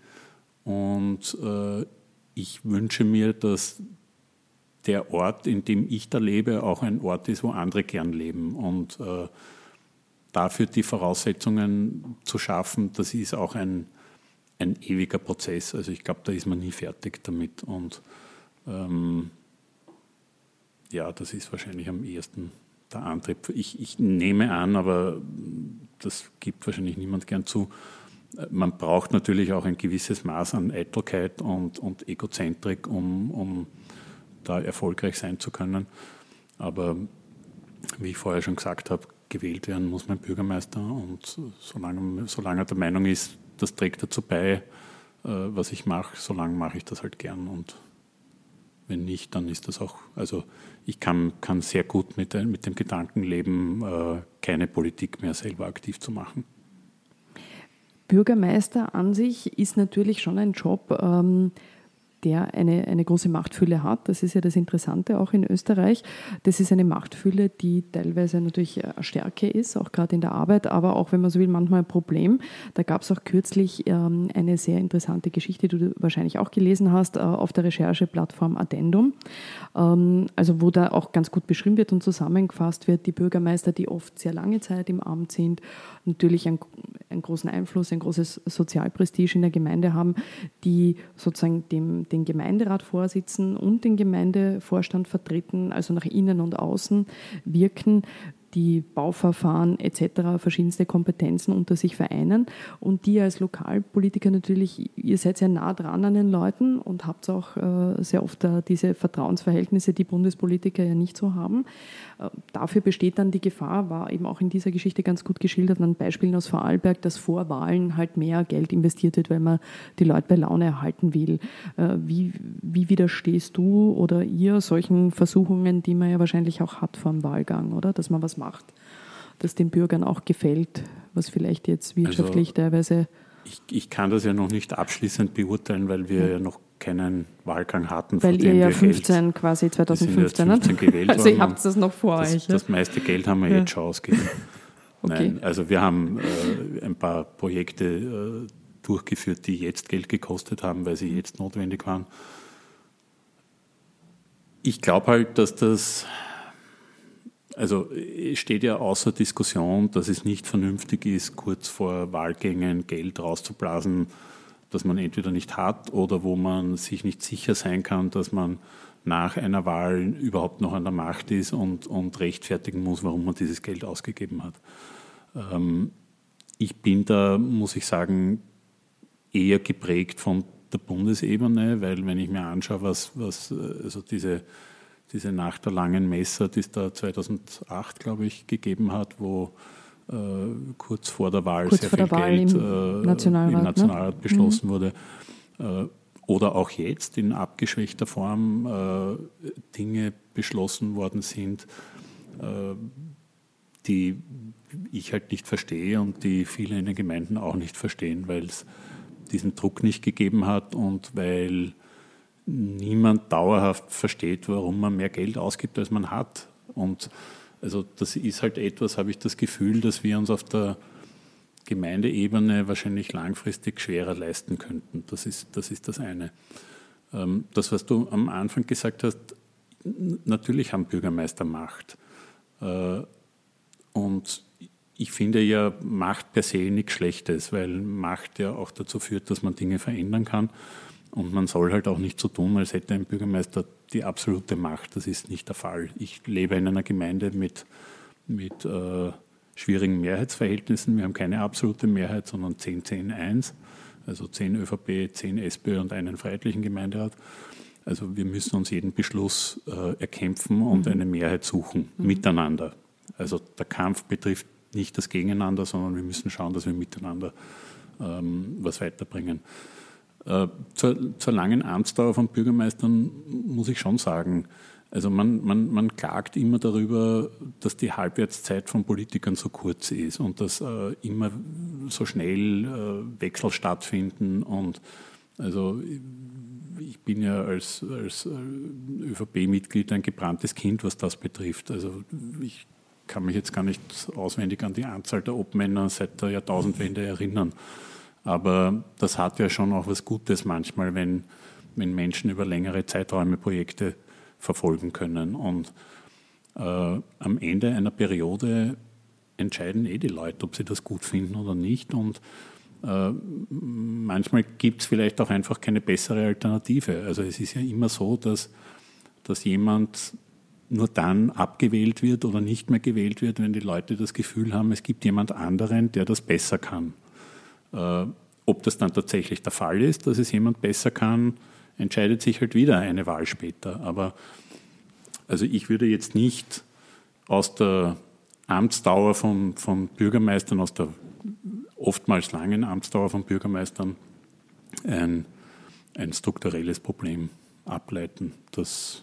und äh, ich wünsche mir, dass der Ort, in dem ich da lebe, auch ein Ort ist, wo andere gern leben und äh, dafür die Voraussetzungen zu schaffen, das ist auch ein, ein ewiger Prozess. Also ich glaube, da ist man nie fertig damit. Und ähm, ja, das ist wahrscheinlich am ehesten der Antrieb. Ich, ich nehme an, aber das gibt wahrscheinlich niemand gern zu. Man braucht natürlich auch ein gewisses Maß an Eitelkeit und, und Egozentrik, um, um da erfolgreich sein zu können. Aber wie ich vorher schon gesagt habe, gewählt werden muss mein Bürgermeister und solange, solange er der Meinung ist, das trägt dazu bei, äh, was ich mache, solange mache ich das halt gern und wenn nicht, dann ist das auch, also ich kann, kann sehr gut mit, mit dem Gedanken leben, äh, keine Politik mehr selber aktiv zu machen. Bürgermeister an sich ist natürlich schon ein Job, ähm, der eine, eine große Machtfülle hat. Das ist ja das Interessante auch in Österreich. Das ist eine Machtfülle, die teilweise natürlich eine Stärke ist, auch gerade in der Arbeit, aber auch, wenn man so will, manchmal ein Problem. Da gab es auch kürzlich ähm, eine sehr interessante Geschichte, die du wahrscheinlich auch gelesen hast, äh, auf der Rechercheplattform Addendum. Ähm, also wo da auch ganz gut beschrieben wird und zusammengefasst wird, die Bürgermeister, die oft sehr lange Zeit im Amt sind, natürlich einen, einen großen Einfluss, ein großes Sozialprestige in der Gemeinde haben, die sozusagen dem den Gemeinderat vorsitzen und den Gemeindevorstand vertreten, also nach innen und außen wirken, die Bauverfahren etc., verschiedenste Kompetenzen unter sich vereinen und die als Lokalpolitiker natürlich, ihr seid sehr nah dran an den Leuten und habt auch äh, sehr oft äh, diese Vertrauensverhältnisse, die Bundespolitiker ja nicht so haben. Äh, dafür besteht dann die Gefahr, war eben auch in dieser Geschichte ganz gut geschildert an Beispielen aus Vorarlberg, dass vor Wahlen halt mehr Geld investiert wird, weil man die Leute bei Laune erhalten will. Wie, wie widerstehst du oder ihr solchen Versuchungen, die man ja wahrscheinlich auch hat vor dem Wahlgang, oder? Dass man was macht, das den Bürgern auch gefällt, was vielleicht jetzt wirtschaftlich also, teilweise. Ich, ich, kann das ja noch nicht abschließend beurteilen, weil wir ja, ja noch keinen Wahlgang hatten. Weil ihr ja 15 Geld, quasi 2015 habt. [laughs] also ihr habt das noch vor das, euch. Das ja? meiste Geld haben wir ja. jetzt schon ausgegeben. [laughs] okay. Nein, also wir haben äh, ein paar Projekte äh, durchgeführt, die jetzt Geld gekostet haben, weil sie jetzt notwendig waren. Ich glaube halt, dass das also es steht ja außer Diskussion, dass es nicht vernünftig ist, kurz vor Wahlgängen Geld rauszublasen, das man entweder nicht hat oder wo man sich nicht sicher sein kann, dass man nach einer Wahl überhaupt noch an der Macht ist und, und rechtfertigen muss, warum man dieses Geld ausgegeben hat. Ähm, ich bin da, muss ich sagen, eher geprägt von der Bundesebene, weil wenn ich mir anschaue, was, was also diese diese Nacht der langen Messer, die es da 2008, glaube ich, gegeben hat, wo äh, kurz vor der Wahl kurz sehr viel Geld im äh, Nationalrat, im Nationalrat ne? beschlossen mhm. wurde. Äh, oder auch jetzt in abgeschwächter Form äh, Dinge beschlossen worden sind, äh, die ich halt nicht verstehe und die viele in den Gemeinden auch nicht verstehen, weil es diesen Druck nicht gegeben hat und weil niemand dauerhaft versteht, warum man mehr Geld ausgibt, als man hat. Und also das ist halt etwas, habe ich das Gefühl, dass wir uns auf der Gemeindeebene wahrscheinlich langfristig schwerer leisten könnten. Das ist das, ist das eine. Ähm, das, was du am Anfang gesagt hast, natürlich haben Bürgermeister Macht. Äh, und ich finde ja Macht per se nichts Schlechtes, weil Macht ja auch dazu führt, dass man Dinge verändern kann. Und man soll halt auch nicht so tun, als hätte ein Bürgermeister die absolute Macht. Das ist nicht der Fall. Ich lebe in einer Gemeinde mit, mit äh, schwierigen Mehrheitsverhältnissen. Wir haben keine absolute Mehrheit, sondern 10-10-1, also 10 ÖVP, 10 SPÖ und einen freiheitlichen Gemeinderat. Also wir müssen uns jeden Beschluss äh, erkämpfen und mhm. eine Mehrheit suchen, mhm. miteinander. Also der Kampf betrifft nicht das Gegeneinander, sondern wir müssen schauen, dass wir miteinander ähm, was weiterbringen. Äh, zur, zur, langen Amtsdauer von Bürgermeistern muss ich schon sagen, also man, man, man klagt immer darüber, dass die Halbwertszeit von Politikern so kurz ist und dass äh, immer so schnell äh, Wechsel stattfinden. Und also ich bin ja als, als äh, ÖVP-Mitglied ein gebranntes Kind, was das betrifft. Also ich kann mich jetzt gar nicht auswendig an die Anzahl der Obmänner seit der Jahrtausendwende erinnern. Aber das hat ja schon auch was Gutes manchmal, wenn, wenn Menschen über längere Zeiträume Projekte verfolgen können. Und äh, am Ende einer Periode entscheiden eh die Leute, ob sie das gut finden oder nicht. Und äh, manchmal gibt es vielleicht auch einfach keine bessere Alternative. Also es ist ja immer so, dass, dass jemand nur dann abgewählt wird oder nicht mehr gewählt wird, wenn die Leute das Gefühl haben, es gibt jemand anderen, der das besser kann. Äh, ob das dann tatsächlich der Fall ist, dass es jemand besser kann, entscheidet sich halt wieder eine Wahl später. Aber also ich würde jetzt nicht aus der Amtsdauer von, von Bürgermeistern, aus der oftmals langen Amtsdauer von Bürgermeistern ein, ein strukturelles Problem ableiten. dass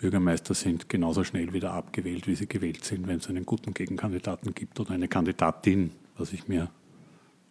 Bürgermeister sind genauso schnell wieder abgewählt, wie sie gewählt sind, wenn es einen guten Gegenkandidaten gibt oder eine Kandidatin, was ich mir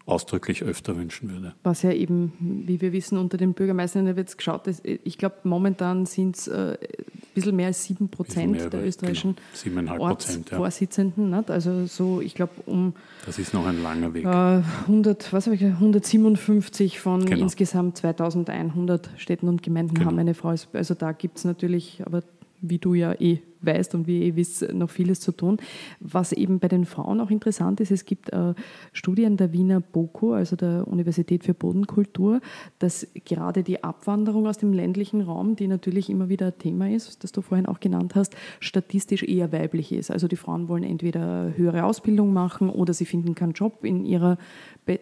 ausdrücklich öfter wünschen würde. Was ja eben, wie wir wissen, unter den Bürgermeistern wird es geschaut. Ich glaube, momentan sind es äh, ein bisschen mehr als sieben Prozent der über, österreichischen genau, Ortsvorsitzenden. Ja. Also so, ich glaube, um. Das ist noch ein langer Weg. Äh, 100, was ich, 157 von genau. insgesamt 2100 Städten und Gemeinden genau. haben eine Frau. Also da gibt es natürlich, aber wie du ja eh weißt und wie ihr wisst, noch vieles zu tun. Was eben bei den Frauen auch interessant ist, es gibt äh, Studien der Wiener BOKU, also der Universität für Bodenkultur, dass gerade die Abwanderung aus dem ländlichen Raum, die natürlich immer wieder Thema ist, das du vorhin auch genannt hast, statistisch eher weiblich ist. Also die Frauen wollen entweder höhere Ausbildung machen oder sie finden keinen Job in ihrer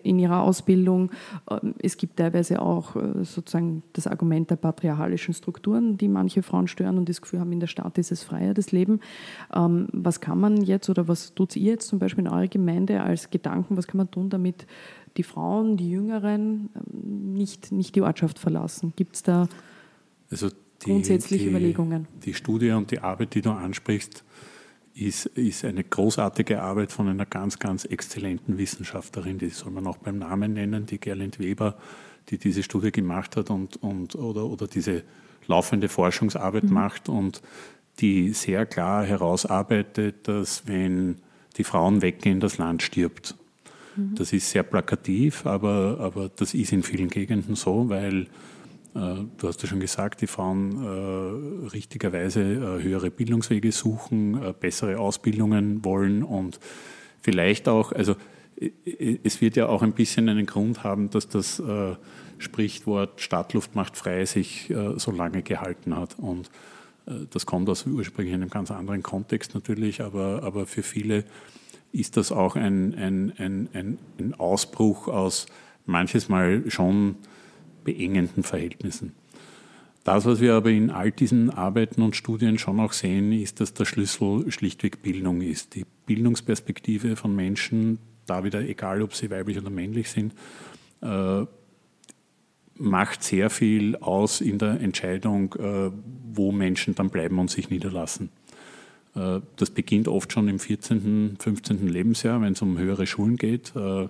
in ihrer Ausbildung. Ähm, es gibt teilweise auch äh, sozusagen das Argument der patriarchalischen Strukturen, die manche Frauen stören und das Gefühl haben, in der Stadt ist es freier, das Leben. Ähm, was kann man jetzt oder was tut ihr jetzt zum Beispiel in eurer Gemeinde als Gedanken, was kann man tun, damit die Frauen, die Jüngeren ähm, nicht, nicht die Ortschaft verlassen? Gibt es da also die, grundsätzliche die, Überlegungen? Die Studie und die Arbeit, die du ansprichst, ist, ist eine großartige Arbeit von einer ganz, ganz exzellenten Wissenschaftlerin, die soll man auch beim Namen nennen, die Gerlind Weber, die diese Studie gemacht hat und, und, oder, oder diese laufende Forschungsarbeit mhm. macht und die sehr klar herausarbeitet, dass wenn die Frauen weggehen, das Land stirbt. Mhm. Das ist sehr plakativ, aber, aber das ist in vielen Gegenden so, weil äh, du hast ja schon gesagt, die Frauen äh, richtigerweise äh, höhere Bildungswege suchen, äh, bessere Ausbildungen wollen und vielleicht auch, also es wird ja auch ein bisschen einen Grund haben, dass das äh, Sprichwort Stadtluft macht frei sich äh, so lange gehalten hat. Und das kommt aus ursprünglich einem ganz anderen Kontext natürlich, aber, aber für viele ist das auch ein, ein, ein, ein Ausbruch aus manches Mal schon beengenden Verhältnissen. Das, was wir aber in all diesen Arbeiten und Studien schon auch sehen, ist, dass der Schlüssel schlichtweg Bildung ist. Die Bildungsperspektive von Menschen, da wieder egal, ob sie weiblich oder männlich sind, äh, macht sehr viel aus in der Entscheidung, äh, wo Menschen dann bleiben und sich niederlassen. Äh, das beginnt oft schon im 14., 15. Lebensjahr, wenn es um höhere Schulen geht. Äh,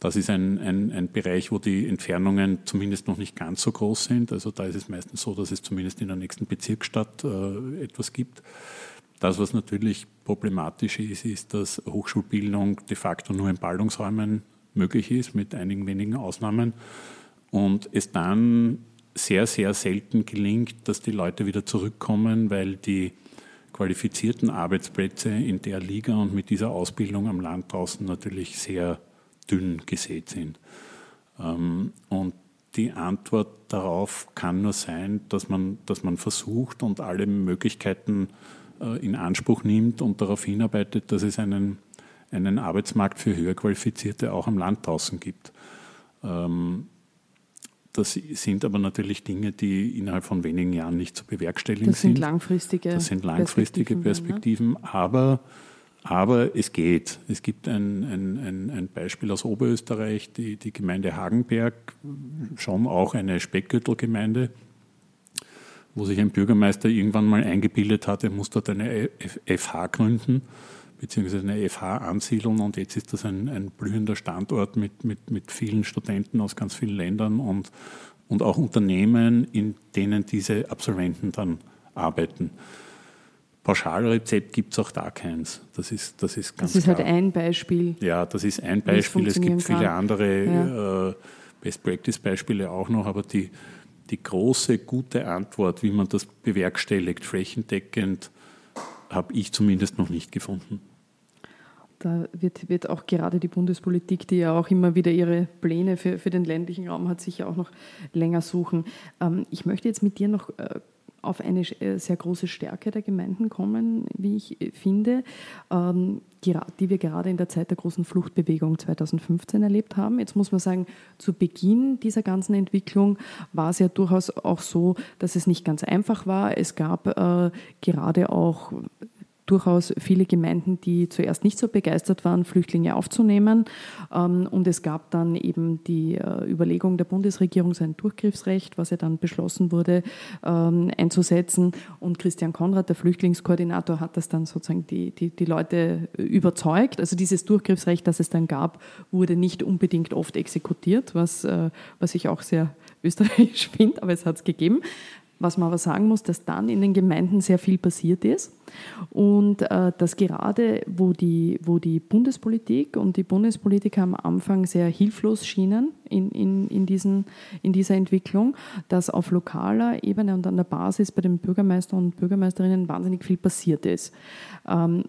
das ist ein, ein, ein Bereich, wo die Entfernungen zumindest noch nicht ganz so groß sind. Also da ist es meistens so, dass es zumindest in der nächsten Bezirksstadt etwas gibt. Das, was natürlich problematisch ist, ist, dass Hochschulbildung de facto nur in Ballungsräumen möglich ist, mit einigen wenigen Ausnahmen. Und es dann sehr, sehr selten gelingt, dass die Leute wieder zurückkommen, weil die qualifizierten Arbeitsplätze in der Liga und mit dieser Ausbildung am Land draußen natürlich sehr dünn gesät sind. Ähm, und die Antwort darauf kann nur sein, dass man, dass man versucht und alle Möglichkeiten äh, in Anspruch nimmt und darauf hinarbeitet, dass es einen, einen Arbeitsmarkt für Höherqualifizierte auch am Land draußen gibt. Ähm, das sind aber natürlich Dinge, die innerhalb von wenigen Jahren nicht zu bewerkstelligen das sind. sind langfristige das sind langfristige Perspektiven, Perspektiven aber aber es geht. Es gibt ein, ein, ein, ein Beispiel aus Oberösterreich, die, die Gemeinde Hagenberg, schon auch eine Speckgürtelgemeinde, wo sich ein Bürgermeister irgendwann mal eingebildet hat, er muss dort eine FH gründen, beziehungsweise eine FH ansiedeln und jetzt ist das ein, ein blühender Standort mit, mit, mit vielen Studenten aus ganz vielen Ländern und, und auch Unternehmen, in denen diese Absolventen dann arbeiten. Pauschalrezept gibt es auch da keins. Das ist, das ist ganz Das ist halt klar. halt ein Beispiel. Ja, das ist ein Beispiel. Es gibt viele kann. andere ja. äh, Best-Practice-Beispiele auch noch, aber die, die große, gute Antwort, wie man das bewerkstelligt, flächendeckend, habe ich zumindest noch nicht gefunden. Da wird, wird auch gerade die Bundespolitik, die ja auch immer wieder ihre Pläne für, für den ländlichen Raum hat, sicher auch noch länger suchen. Ähm, ich möchte jetzt mit dir noch äh, auf eine äh, sehr große Stärke der Gemeinden kommen, wie ich äh, finde, ähm, die wir gerade in der Zeit der großen Fluchtbewegung 2015 erlebt haben. Jetzt muss man sagen, zu Beginn dieser ganzen Entwicklung war es ja durchaus auch so, dass es nicht ganz einfach war. Es gab äh, gerade auch durchaus viele Gemeinden, die zuerst nicht so begeistert waren, Flüchtlinge aufzunehmen. Ähm, und es gab dann eben die äh, Überlegung der Bundesregierung, sein Durchgriffsrecht, was ja dann beschlossen wurde, ähm, einzusetzen. Und Christian Konrad, der Flüchtlingskoordinator, hat das dann sozusagen die, die, die Leute überzeugt. Also dieses Durchgriffsrecht, das es dann gab, wurde nicht unbedingt oft exekutiert, was, äh, was ich auch sehr österreichisch [laughs] finde, aber es hat es gegeben. Was man aber sagen muss, dass dann in den Gemeinden sehr viel passiert ist und äh, dass gerade, wo die, wo die Bundespolitik und die Bundespolitiker am Anfang sehr hilflos schienen in, in, in, diesen, in dieser Entwicklung, dass auf lokaler Ebene und an der Basis bei den Bürgermeistern und Bürgermeisterinnen wahnsinnig viel passiert ist. Ähm,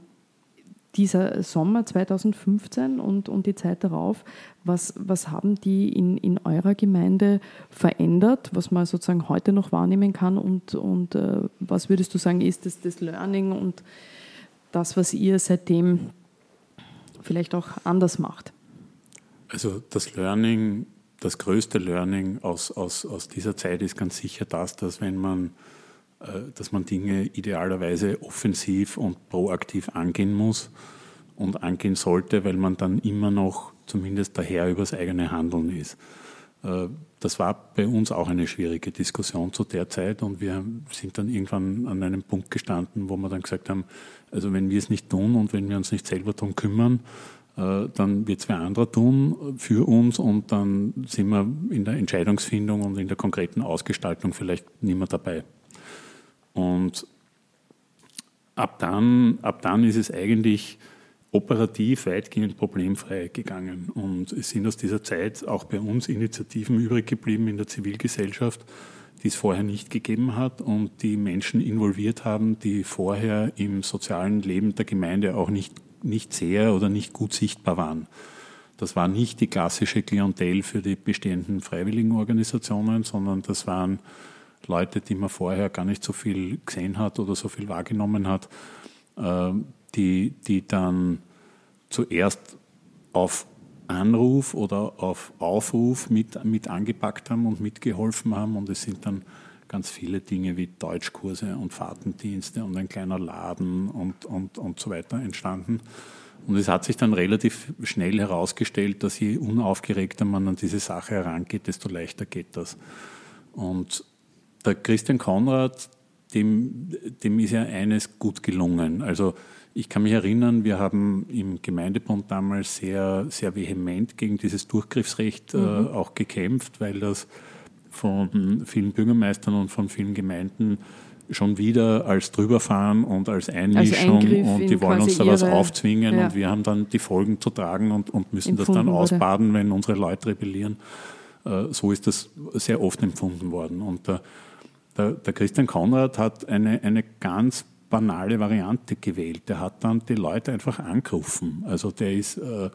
dieser Sommer 2015 und, und die Zeit darauf, was, was haben die in, in eurer Gemeinde verändert, was man sozusagen heute noch wahrnehmen kann und, und äh, was würdest du sagen, ist das, das Learning und das, was ihr seitdem vielleicht auch anders macht? Also das Learning, das größte Learning aus, aus, aus dieser Zeit ist ganz sicher das, dass wenn man dass man Dinge idealerweise offensiv und proaktiv angehen muss und angehen sollte, weil man dann immer noch zumindest der Herr übers eigene Handeln ist. Äh, das war bei uns auch eine schwierige Diskussion zu der Zeit und wir sind dann irgendwann an einem Punkt gestanden, wo wir dann gesagt haben, also wenn wir es nicht tun und wenn wir uns nicht selber darum kümmern, äh, dann wird es wer anderer tun für uns und dann sind wir in der Entscheidungsfindung und in der konkreten Ausgestaltung vielleicht nicht mehr dabei. Und ab dann, ab dann ist es eigentlich operativ weitgehend problemfrei gegangen. Und es sind aus dieser Zeit auch bei uns Initiativen übrig geblieben in der Zivilgesellschaft, die es vorher nicht gegeben hat und die Menschen involviert haben, die vorher im sozialen Leben der Gemeinde auch nicht, nicht sehr oder nicht gut sichtbar waren. Das war nicht die klassische Klientel für die bestehenden Freiwilligenorganisationen, sondern das waren Leute, die man vorher gar nicht so viel gesehen hat oder so viel wahrgenommen hat, äh, die, die dann zuerst auf Anruf oder auf Aufruf mit, mit angepackt haben und mitgeholfen haben. Und es sind dann ganz viele Dinge wie Deutschkurse und Fahrtendienste und ein kleiner Laden und, und, und so weiter entstanden. Und es hat sich dann relativ schnell herausgestellt, dass je unaufgeregter man an diese Sache herangeht, desto leichter geht das. Und der Christian Konrad, dem, dem ist ja eines gut gelungen. Also ich kann mich erinnern, wir haben im Gemeindebund damals sehr, sehr vehement gegen dieses Durchgriffsrecht äh, mhm. äh, auch gekämpft, weil das von vielen Bürgermeistern und von vielen Gemeinden schon wieder als drüberfahren und als Einmischung als und die wollen uns da was aufzwingen ja. und wir haben dann die Folgen zu tragen und, und müssen Empfunden das dann ausbaden, wurde. wenn unsere Leute rebellieren. Äh, so ist das sehr oft empfunden worden. Und der, der, der Christian Konrad hat eine, eine ganz banale Variante gewählt. Der hat dann die Leute einfach angerufen. Also der ist äh,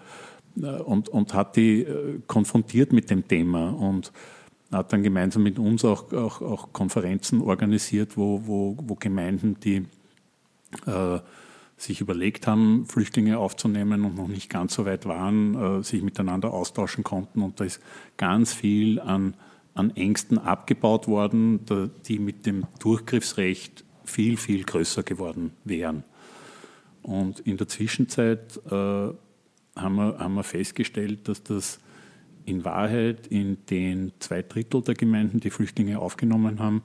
und, und hat die äh, konfrontiert mit dem Thema und hat dann gemeinsam mit uns auch, auch, auch Konferenzen organisiert, wo, wo, wo Gemeinden, die äh, sich überlegt haben, Flüchtlinge aufzunehmen und noch nicht ganz so weit waren, äh, sich miteinander austauschen konnten. Und da ist ganz viel an, an Ängsten abgebaut worden, die mit dem Durchgriffsrecht viel, viel größer geworden wären. Und in der Zwischenzeit äh, haben, wir, haben wir festgestellt, dass das in Wahrheit in den zwei Drittel der Gemeinden, die Flüchtlinge aufgenommen haben,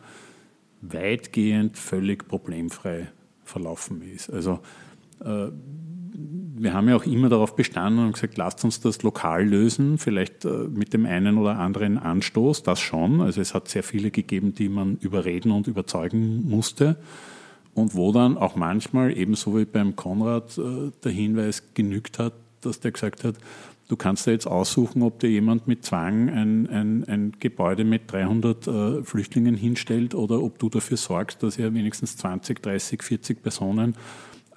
weitgehend völlig problemfrei verlaufen ist. Also äh, wir haben ja auch immer darauf bestanden und gesagt, lasst uns das lokal lösen, vielleicht äh, mit dem einen oder anderen Anstoß, das schon. Also es hat sehr viele gegeben, die man überreden und überzeugen musste. Und wo dann auch manchmal, ebenso wie beim Konrad, äh, der Hinweis genügt hat, dass der gesagt hat, du kannst dir jetzt aussuchen, ob dir jemand mit Zwang ein, ein, ein Gebäude mit 300 äh, Flüchtlingen hinstellt oder ob du dafür sorgst, dass er wenigstens 20, 30, 40 Personen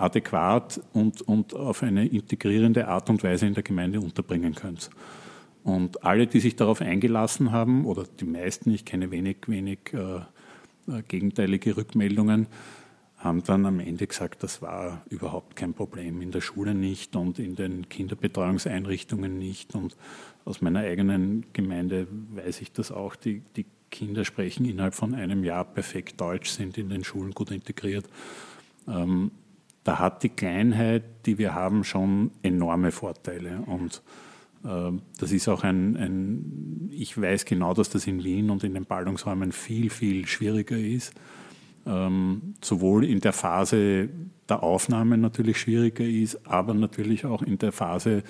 adäquat und, und auf eine integrierende Art und Weise in der Gemeinde unterbringen könnt. Und alle, die sich darauf eingelassen haben, oder die meisten, ich kenne wenig, wenig äh, äh gegenteilige Rückmeldungen, haben dann am Ende gesagt, das war überhaupt kein Problem, in der Schule nicht und in den Kinderbetreuungseinrichtungen nicht. Und aus meiner eigenen Gemeinde weiß ich das auch, die, die Kinder sprechen innerhalb von einem Jahr perfekt Deutsch, sind in den Schulen gut integriert. Ähm, da hat die Kleinheit, die wir haben, schon enorme Vorteile. Und äh, das ist auch ein, ein, ich weiß genau, dass das in Wien und in den Ballungsräumen viel, viel schwieriger ist. Ähm, sowohl in der Phase der Aufnahme natürlich schwieriger ist, aber natürlich auch in der Phase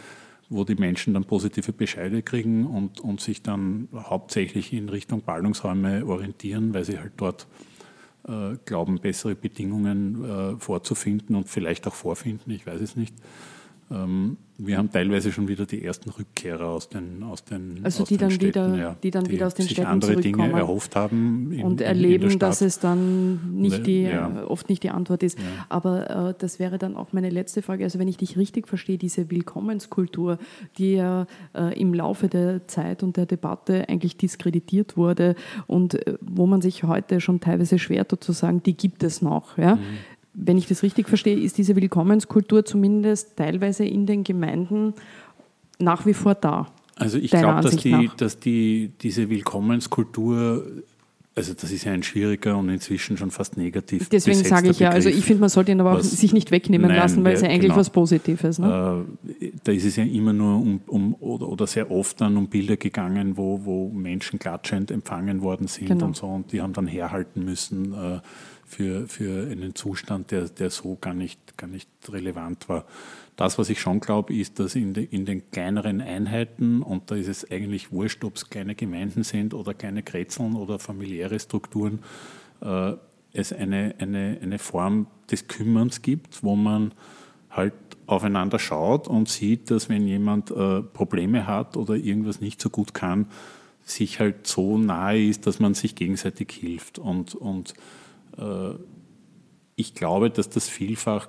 wo die Menschen dann positive Bescheide kriegen und, und sich dann hauptsächlich in Richtung Ballungsräume orientieren, weil sie halt dort glauben, bessere Bedingungen äh, vorzufinden und vielleicht auch vorfinden, ich weiß es nicht. Ähm, wir haben teilweise schon wieder die ersten Rückkehrer aus den aus den also aus die den dann Städten, wieder ja, die dann wieder aus den sich Städten andere Dinge erhofft haben in, und erleben, dass es dann nicht ne, die ja. oft nicht die Antwort ist. Ja. Aber äh, das wäre dann auch meine letzte Frage. Also wenn ich dich richtig verstehe, diese Willkommenskultur, die ja äh, im Laufe der Zeit und der Debatte eigentlich diskreditiert wurde und äh, wo man sich heute schon teilweise schwer tut zu sagen, die gibt es noch. Ja? Mhm wenn ich das richtig verstehe, ist diese Willkommenskultur zumindest teilweise in den Gemeinden nach wie vor da. Also ich glaube, dass, die, dass die, diese Willkommenskultur, also das ist ja ein schwieriger und inzwischen schon fast negativ. Deswegen sage ich ja, also ich finde, man sollte ihn aber auch sich nicht wegnehmen nein, lassen, weil es ja eigentlich genau. was Positives. Ne? Äh, da ist es ja immer nur um, um oder, oder, sehr oft dann um Bilder gegangen, wo, wo Menschen klatschend empfangen worden sind genau. und so und die haben dann herhalten müssen. Äh, für, für einen Zustand, der, der so gar nicht, gar nicht relevant war. Das, was ich schon glaube, ist, dass in, de, in den kleineren Einheiten, und da ist es eigentlich wurscht, ob es kleine Gemeinden sind oder kleine Kretzeln oder familiäre Strukturen, äh, es eine, eine, eine Form des Kümmerns gibt, wo man halt aufeinander schaut und sieht, dass wenn jemand äh, Probleme hat oder irgendwas nicht so gut kann, sich halt so nahe ist, dass man sich gegenseitig hilft. Und, und ich glaube, dass das vielfach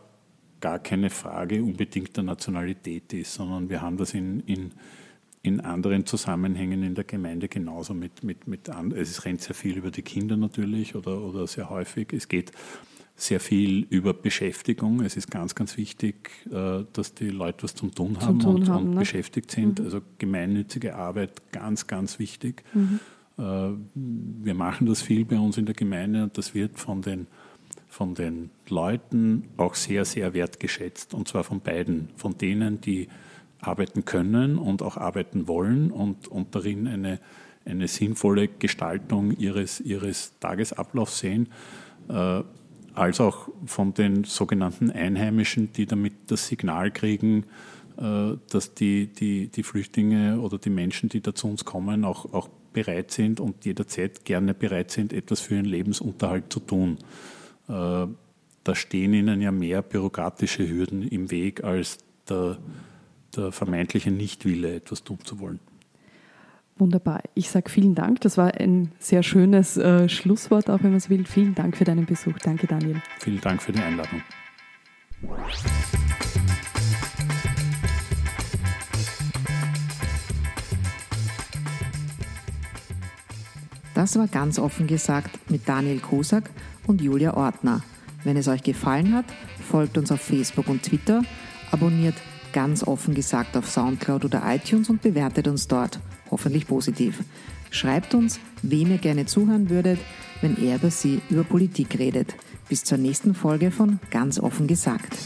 gar keine Frage unbedingt der Nationalität ist, sondern wir haben das in, in, in anderen Zusammenhängen in der Gemeinde genauso mit, mit, mit es rennt sehr viel über die Kinder natürlich oder, oder sehr häufig. Es geht sehr viel über Beschäftigung. Es ist ganz, ganz wichtig, äh, dass die Leute was zum Tun haben, zum Tun und, haben, und ne? beschäftigt sind. Mhm. Also gemeinnützige Arbeit, ganz, ganz wichtig. Mhm. Äh, wir machen das viel bei uns in der Gemeinde und das wird von den, von den Leuten auch sehr, sehr wertgeschätzt. Und zwar von beiden. Von denen, die arbeiten können und auch arbeiten wollen und, und darin eine, eine sinnvolle Gestaltung ihres, ihres Tagesablaufs sehen, äh, als auch von den sogenannten Einheimischen, die damit das Signal kriegen, äh, dass die, die, die Flüchtlinge oder die Menschen, die da zu uns kommen, auch, auch bereit sind und jederzeit gerne bereit sind, etwas für ihren Lebensunterhalt zu tun. Äh, da stehen ihnen ja mehr bürokratische Hürden im Weg als der, der vermeintliche Nichtwille, etwas tun zu wollen. Wunderbar. Ich sage vielen Dank. Das war ein sehr schönes äh, Schlusswort, auch wenn man es will. Vielen Dank für deinen Besuch. Danke, Daniel. Vielen Dank für die Einladung. Das war ganz offen gesagt mit Daniel Kosak und Julia Ortner. Wenn es euch gefallen hat, folgt uns auf Facebook und Twitter, abonniert ganz offen gesagt auf Soundcloud oder iTunes und bewertet uns dort, hoffentlich positiv. Schreibt uns, wem ihr gerne zuhören würdet, wenn er oder sie über Politik redet. Bis zur nächsten Folge von Ganz offen gesagt.